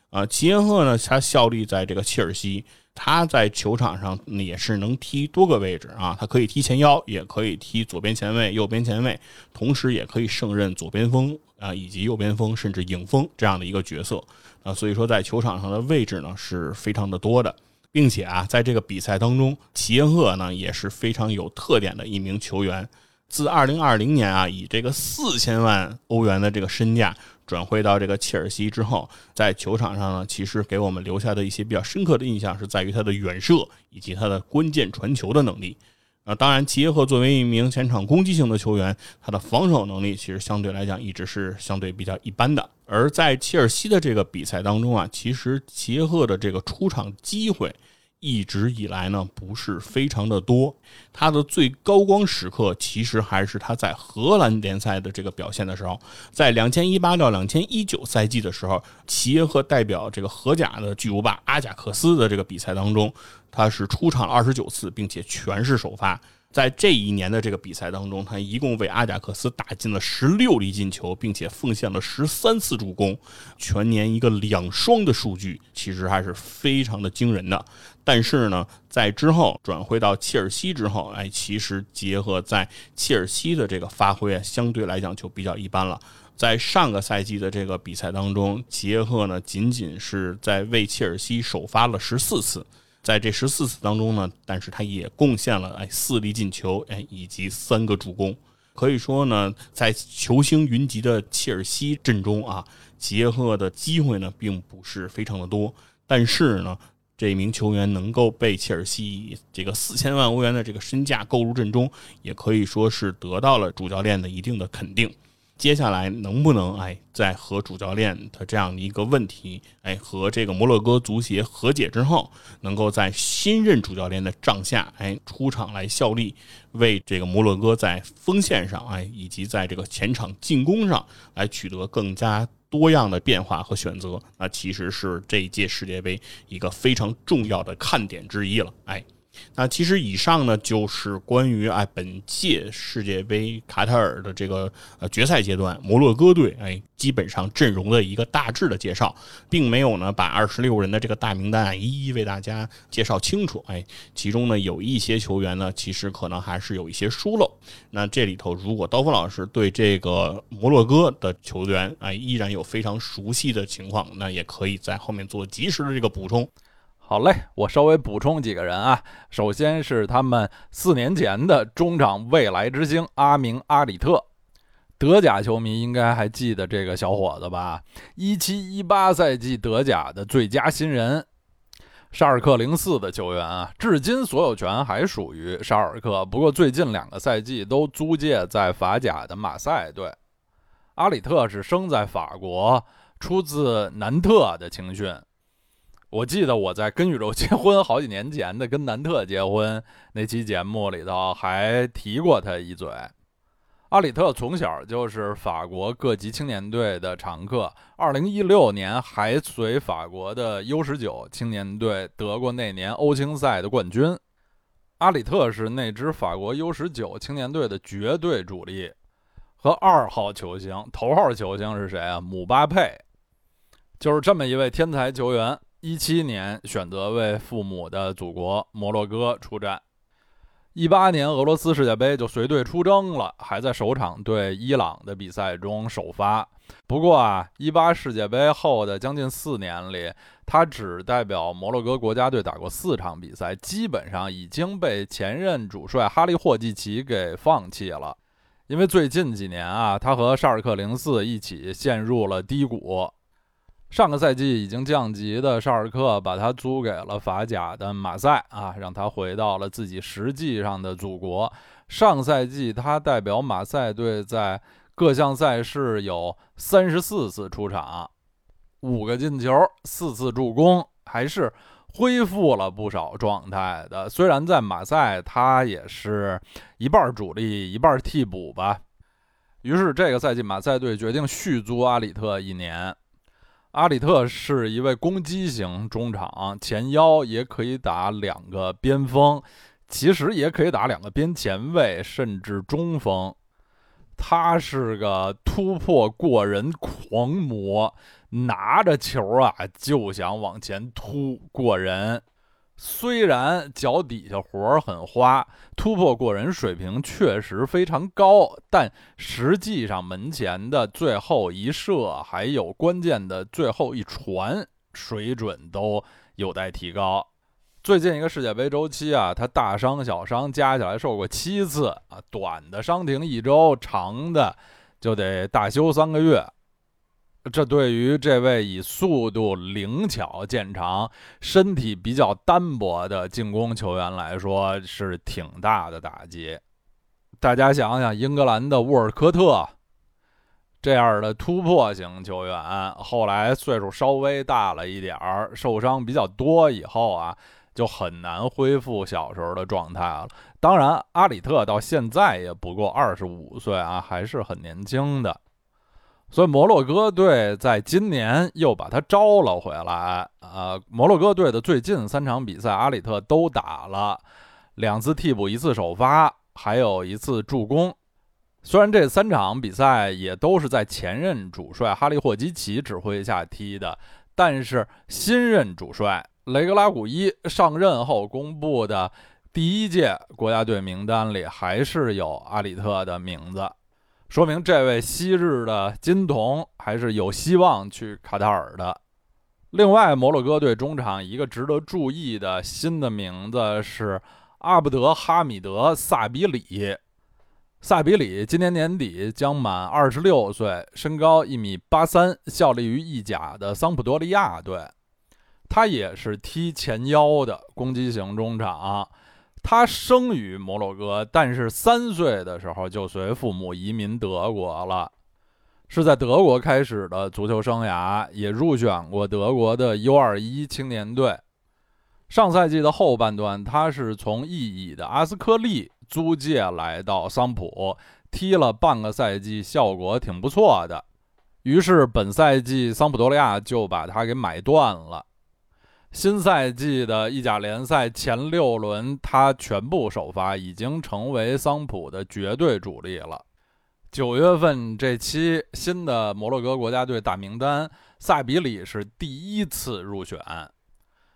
啊，齐赫呢，他效力在这个切尔西，他在球场上也是能踢多个位置啊，他可以踢前腰，也可以踢左边前卫、右边前卫，同时也可以胜任左边锋。啊，以及右边锋甚至影锋这样的一个角色啊，所以说在球场上的位置呢是非常的多的，并且啊，在这个比赛当中，齐耶赫呢也是非常有特点的一名球员。自2020年啊，以这个四千万欧元的这个身价转会到这个切尔西之后，在球场上呢，其实给我们留下的一些比较深刻的印象是在于他的远射以及他的关键传球的能力。啊，当然，齐耶赫作为一名前场攻击型的球员，他的防守能力其实相对来讲一直是相对比较一般的。而在切尔西的这个比赛当中啊，其实齐耶赫的这个出场机会。一直以来呢，不是非常的多。他的最高光时刻，其实还是他在荷兰联赛的这个表现的时候。在两千一八到两千一九赛季的时候，齐耶赫代表这个荷甲的巨无霸阿贾克斯的这个比赛当中，他是出场二十九次，并且全是首发。在这一年的这个比赛当中，他一共为阿贾克斯打进了十六粒进球，并且奉献了十三次助攻，全年一个两双的数据，其实还是非常的惊人的。但是呢，在之后转会到切尔西之后，哎，其实结合在切尔西的这个发挥啊，相对来讲就比较一般了。在上个赛季的这个比赛当中，杰赫呢仅仅是在为切尔西首发了十四次。在这十四次当中呢，但是他也贡献了哎四粒进球哎以及三个助攻，可以说呢，在球星云集的切尔西阵中啊，杰赫的机会呢并不是非常的多，但是呢，这名球员能够被切尔西以这个四千万欧元的这个身价购入阵中，也可以说是得到了主教练的一定的肯定。接下来能不能哎，在和主教练的这样的一个问题哎，和这个摩洛哥足协和解之后，能够在新任主教练的帐下哎出场来效力，为这个摩洛哥在锋线上哎，以及在这个前场进攻上来取得更加多样的变化和选择，那其实是这一届世界杯一个非常重要的看点之一了哎。那其实以上呢，就是关于哎本届世界杯卡塔尔的这个呃决赛阶段摩洛哥队哎基本上阵容的一个大致的介绍，并没有呢把二十六人的这个大名单啊一一为大家介绍清楚哎，其中呢有一些球员呢其实可能还是有一些疏漏。那这里头如果刀锋老师对这个摩洛哥的球员哎依然有非常熟悉的情况，那也可以在后面做及时的这个补充。好嘞，我稍微补充几个人啊。首先是他们四年前的中场未来之星阿明阿里特，德甲球迷应该还记得这个小伙子吧？一七一八赛季德甲的最佳新人，沙尔克零四的球员啊，至今所有权还属于沙尔克，不过最近两个赛季都租借在法甲的马赛队。阿里特是生在法国，出自南特的青训。我记得我在跟宇宙结婚好几年前的跟南特结婚那期节目里头还提过他一嘴。阿里特从小就是法国各级青年队的常客，二零一六年还随法国的 U 十九青年队得过那年欧青赛的冠军。阿里特是那支法国 U 十九青年队的绝对主力，和二号球星、头号球星是谁啊？姆巴佩，就是这么一位天才球员。一七年选择为父母的祖国摩洛哥出战。一八年俄罗斯世界杯就随队出征了，还在首场对伊朗的比赛中首发。不过啊，一八世界杯后的将近四年里，他只代表摩洛哥国家队打过四场比赛，基本上已经被前任主帅哈利霍季奇给放弃了。因为最近几年啊，他和沙尔克零四一起陷入了低谷。上个赛季已经降级的沙尔克把他租给了法甲的马赛啊，让他回到了自己实际上的祖国。上赛季他代表马赛队在各项赛事有三十四次出场，五个进球，四次助攻，还是恢复了不少状态的。虽然在马赛他也是一半主力一半替补吧。于是这个赛季马赛队决定续租阿里特一年。阿里特是一位攻击型中场，前腰也可以打两个边锋，其实也可以打两个边前卫，甚至中锋。他是个突破过人狂魔，拿着球啊就想往前突过人。虽然脚底下活儿很花，突破过人水平确实非常高，但实际上门前的最后一射，还有关键的最后一传，水准都有待提高。最近一个世界杯周期啊，他大伤小伤加起来受过七次啊，短的伤停一周，长的就得大休三个月。这对于这位以速度灵巧见长、身体比较单薄的进攻球员来说是挺大的打击。大家想想，英格兰的沃尔科特这样的突破型球员，后来岁数稍微大了一点儿，受伤比较多以后啊，就很难恢复小时候的状态了。当然，阿里特到现在也不过二十五岁啊，还是很年轻的。所以摩洛哥队在今年又把他招了回来。呃，摩洛哥队的最近三场比赛，阿里特都打了，两次替补，一次首发，还有一次助攻。虽然这三场比赛也都是在前任主帅哈利霍基奇指挥下踢的，但是新任主帅雷格拉古伊上任后公布的第一届国家队名单里，还是有阿里特的名字。说明这位昔日的金童还是有希望去卡塔尔的。另外，摩洛哥队中场一个值得注意的新的名字是阿布德哈米德萨比里。萨比里今年年底将满二十六岁，身高一米八三，效力于意甲的桑普多利亚队。他也是踢前腰的攻击型中场。他生于摩洛哥，但是三岁的时候就随父母移民德国了，是在德国开始的足球生涯，也入选过德国的 U21 青年队。上赛季的后半段，他是从意乙的阿斯科利租借来到桑普，踢了半个赛季，效果挺不错的。于是本赛季桑普多利亚就把他给买断了。新赛季的意甲联赛前六轮，他全部首发，已经成为桑普的绝对主力了。九月份这期新的摩洛哥国家队大名单，萨比里是第一次入选。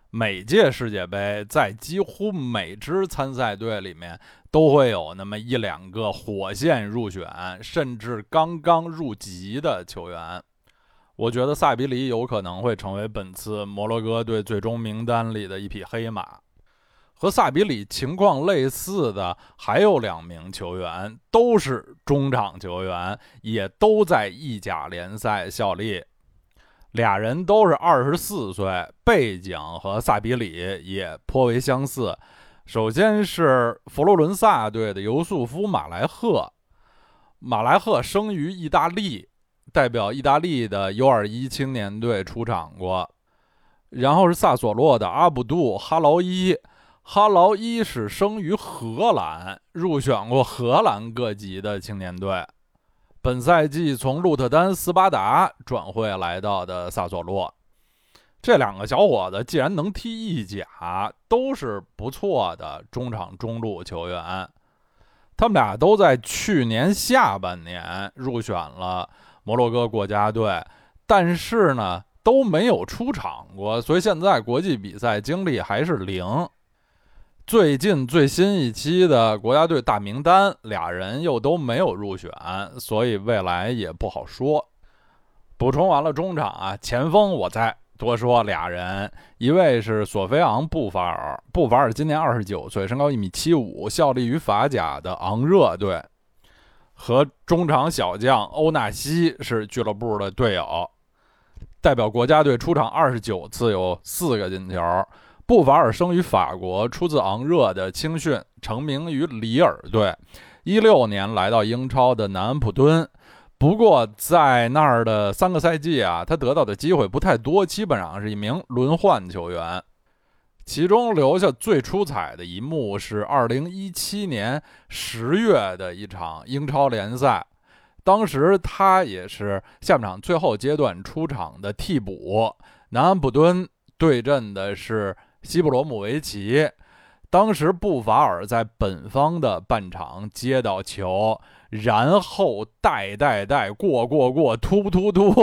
每届世界杯，在几乎每支参赛队里面，都会有那么一两个火线入选，甚至刚刚入籍的球员。我觉得萨比里有可能会成为本次摩洛哥队最终名单里的一匹黑马。和萨比里情况类似的还有两名球员，都是中场球员，也都在意甲联赛效力。俩人都是二十四岁，背景和萨比里也颇为相似。首先是佛罗伦萨队的尤素夫·马莱赫。马莱赫生于意大利。代表意大利的 U21 青年队出场过。然后是萨索洛的阿卜杜·哈劳伊，哈劳伊是生于荷兰，入选过荷兰各级的青年队。本赛季从鹿特丹斯巴达转会来到的萨索洛。这两个小伙子既然能踢意甲，都是不错的中场中路球员。他们俩都在去年下半年入选了摩洛哥国家队，但是呢。都没有出场过，所以现在国际比赛经历还是零。最近最新一期的国家队大名单，俩人又都没有入选，所以未来也不好说。补充完了中场啊，前锋我再多说俩人，一位是索菲昂·布法尔，布法尔今年二十九岁，身高一米七五，效力于法甲的昂热队，和中场小将欧纳西是俱乐部的队友。代表国家队出场二十九次，有四个进球。布法尔生于法国，出自昂热的青训，成名于里尔队。一六年来到英超的南安普敦，不过在那儿的三个赛季啊，他得到的机会不太多，基本上是一名轮换球员。其中留下最出彩的一幕是二零一七年十月的一场英超联赛。当时他也是下半场最后阶段出场的替补，南安普敦对阵的是西布罗姆维奇。当时布法尔在本方的半场接到球，然后带带带过过过突突突，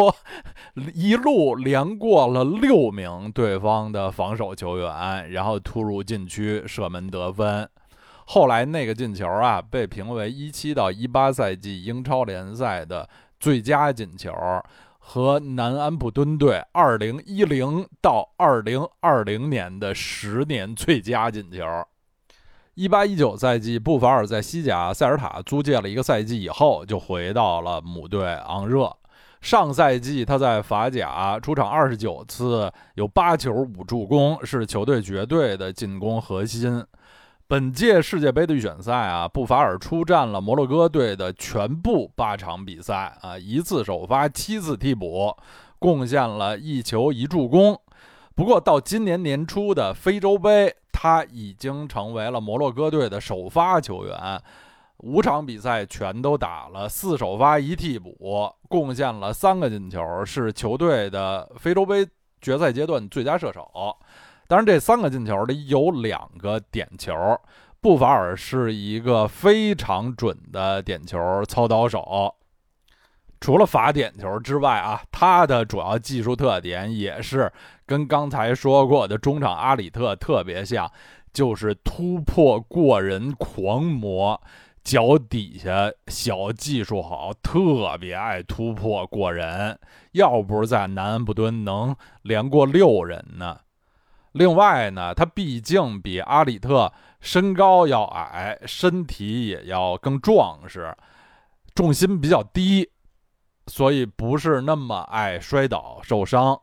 一路连过了六名对方的防守球员，然后突入禁区射门得分。后来那个进球啊，被评为一七到一八赛季英超联赛的最佳进球，和南安普敦队二零一零到二零二零年的十年最佳进球。一八一九赛季，布法尔在西甲塞尔塔租借了一个赛季以后，就回到了母队昂热。上赛季他在法甲出场二十九次，有八球五助攻，是球队绝对的进攻核心。本届世界杯的预选赛啊，布法尔出战了摩洛哥队的全部八场比赛啊，一次首发，七次替补，贡献了一球一助攻。不过到今年年初的非洲杯，他已经成为了摩洛哥队的首发球员，五场比赛全都打了，四首发一替补，贡献了三个进球，是球队的非洲杯决赛阶段最佳射手。当然，这三个进球里有两个点球，布法尔是一个非常准的点球操刀手。除了罚点球之外啊，他的主要技术特点也是跟刚才说过的中场阿里特特别像，就是突破过人狂魔，脚底下小技术好，特别爱突破过人。要不是在南安普敦能连过六人呢。另外呢，他毕竟比阿里特身高要矮，身体也要更壮实，重心比较低，所以不是那么爱摔倒受伤。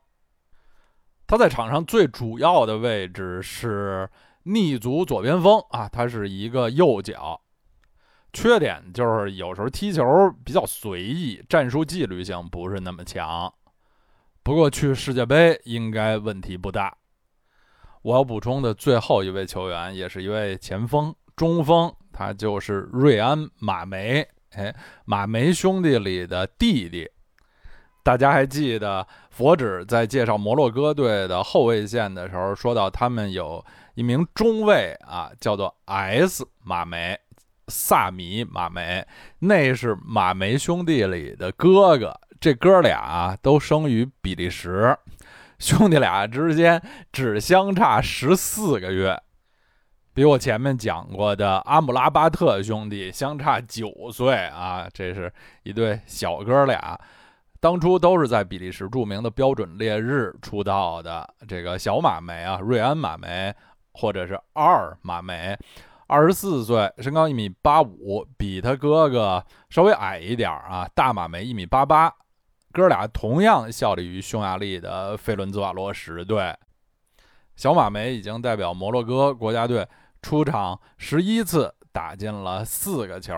他在场上最主要的位置是逆足左边锋啊，他是一个右脚，缺点就是有时候踢球比较随意，战术纪律性不是那么强。不过去世界杯应该问题不大。我要补充的最后一位球员，也是一位前锋、中锋，他就是瑞安·马梅。哎，马梅兄弟里的弟弟。大家还记得佛指在介绍摩洛哥队的后卫线的时候，说到他们有一名中卫啊，叫做 S 马梅，萨米马梅，那是马梅兄弟里的哥哥。这哥俩都生于比利时。兄弟俩之间只相差十四个月，比我前面讲过的阿姆拉巴特兄弟相差九岁啊！这是一对小哥俩，当初都是在比利时著名的标准烈日出道的。这个小马梅啊，瑞安马梅，或者是二马梅，二十四岁，身高一米八五，比他哥哥稍微矮一点啊。大马梅一米八八。哥俩同样效力于匈牙利的费伦兹瓦罗什队。小马梅已经代表摩洛哥国家队出场十一次，打进了四个球。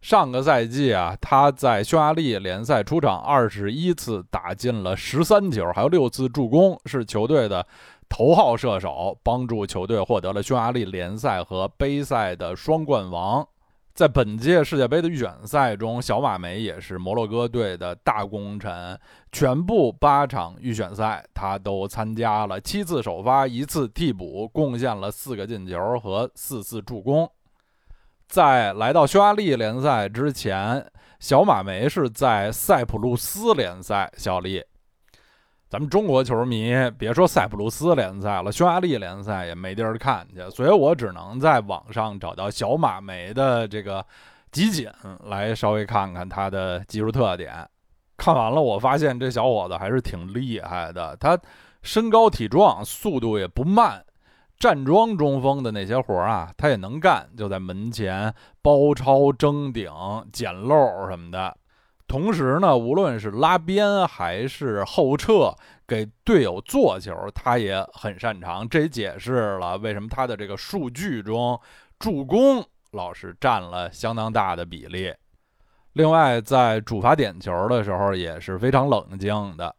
上个赛季啊，他在匈牙利联赛出场二十一次，打进了十三球，还有六次助攻，是球队的头号射手，帮助球队获得了匈牙利联赛和杯赛的双冠王。在本届世界杯的预选赛中，小马梅也是摩洛哥队的大功臣，全部八场预选赛他都参加了，七次首发，一次替补，贡献了四个进球和四次助攻。在来到匈牙利联赛之前，小马梅是在塞浦路斯联赛效力。咱们中国球迷别说塞浦路斯联赛了，匈牙利联赛也没地儿看去，所以我只能在网上找到小马梅的这个集锦，来稍微看看他的技术特点。看完了，我发现这小伙子还是挺厉害的，他身高体壮，速度也不慢。站桩中锋的那些活儿啊，他也能干，就在门前包抄、争顶、捡漏什么的。同时呢，无论是拉边还是后撤，给队友做球，他也很擅长。这也解释了为什么他的这个数据中助攻老是占了相当大的比例。另外，在主罚点球的时候也是非常冷静的。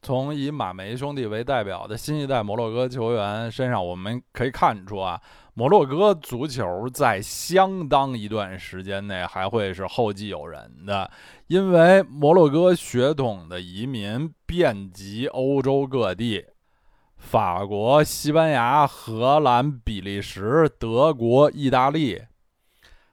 从以马梅兄弟为代表的新一代摩洛哥球员身上，我们可以看出啊，摩洛哥足球在相当一段时间内还会是后继有人的，因为摩洛哥血统的移民遍及欧洲各地，法国、西班牙、荷兰、比利时、德国、意大利，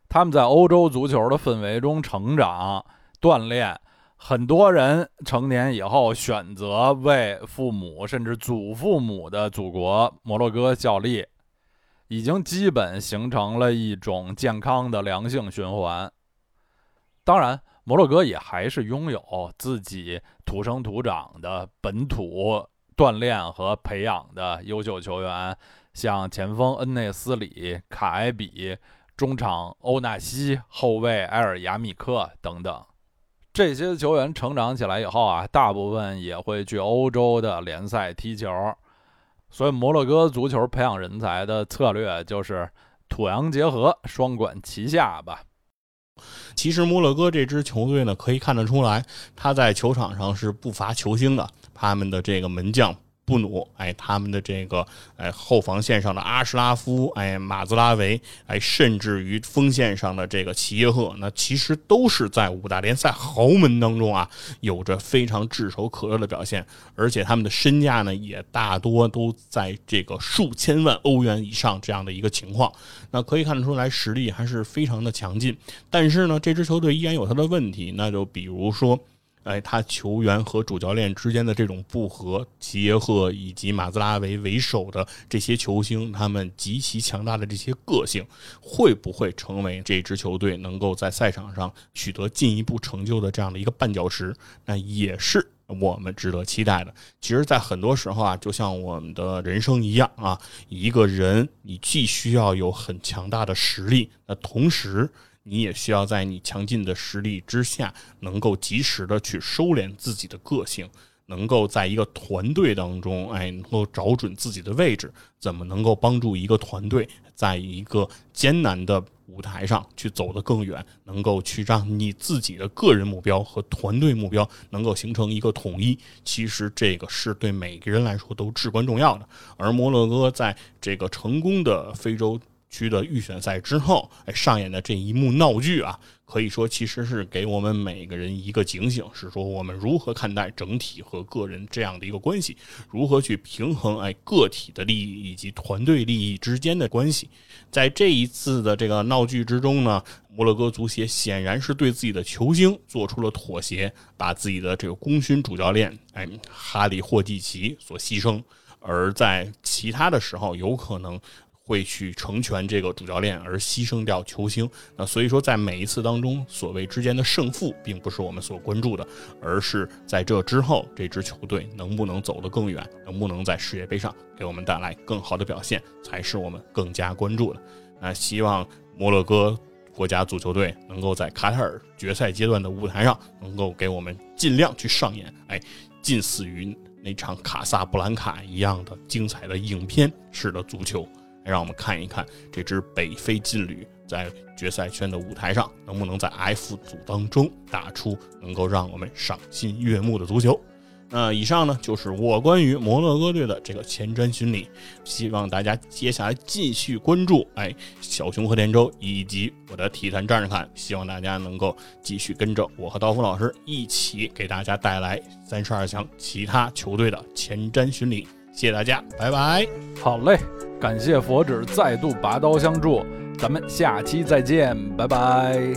他们在欧洲足球的氛围中成长、锻炼。很多人成年以后选择为父母甚至祖父母的祖国摩洛哥效力，已经基本形成了一种健康的良性循环。当然，摩洛哥也还是拥有自己土生土长的本土锻炼和培养的优秀球员，像前锋恩内斯里、卡埃比、中场欧纳西、后卫埃尔亚米克等等。这些球员成长起来以后啊，大部分也会去欧洲的联赛踢球，所以摩洛哥足球培养人才的策略就是土洋结合、双管齐下吧。其实摩洛哥这支球队呢，可以看得出来，他在球场上是不乏球星的，他们的这个门将。布努，哎，他们的这个，哎，后防线上的阿什拉夫，哎，马兹拉维，哎，甚至于锋线上的这个齐耶赫，那其实都是在五大联赛豪门当中啊，有着非常炙手可热的表现，而且他们的身价呢，也大多都在这个数千万欧元以上这样的一个情况，那可以看得出来实力还是非常的强劲。但是呢，这支球队依然有它的问题，那就比如说。哎，他球员和主教练之间的这种不和，杰赫以及马兹拉维为首的这些球星，他们极其强大的这些个性，会不会成为这支球队能够在赛场上取得进一步成就的这样的一个绊脚石？那也是我们值得期待的。其实，在很多时候啊，就像我们的人生一样啊，一个人你既需要有很强大的实力，那同时。你也需要在你强劲的实力之下，能够及时的去收敛自己的个性，能够在一个团队当中，哎，能够找准自己的位置，怎么能够帮助一个团队在一个艰难的舞台上去走得更远，能够去让你自己的个人目标和团队目标能够形成一个统一。其实这个是对每个人来说都至关重要的。而摩洛哥在这个成功的非洲。区的预选赛之后，哎，上演的这一幕闹剧啊，可以说其实是给我们每个人一个警醒，是说我们如何看待整体和个人这样的一个关系，如何去平衡哎个体的利益以及团队利益之间的关系。在这一次的这个闹剧之中呢，摩洛哥足协显然是对自己的球星做出了妥协，把自己的这个功勋主教练哎哈里霍蒂奇所牺牲，而在其他的时候有可能。会去成全这个主教练而牺牲掉球星，那所以说在每一次当中，所谓之间的胜负并不是我们所关注的，而是在这之后这支球队能不能走得更远，能不能在世界杯上给我们带来更好的表现，才是我们更加关注的。那希望摩洛哥国家足球队能够在卡塔尔决赛阶段的舞台上，能够给我们尽量去上演，哎，近似于那场卡萨布兰卡一样的精彩的影片式的足球。让我们看一看这支北非劲旅在决赛圈的舞台上，能不能在 F 组当中打出能够让我们赏心悦目的足球。那以上呢，就是我关于摩洛哥队的这个前瞻巡礼，希望大家接下来继续关注，哎，小熊和田周以及我的体坛站着看，希望大家能够继续跟着我和刀锋老师一起给大家带来三十二强其他球队的前瞻巡礼。谢谢大家，拜拜。好嘞，感谢佛指再度拔刀相助咱们下期再见拜拜。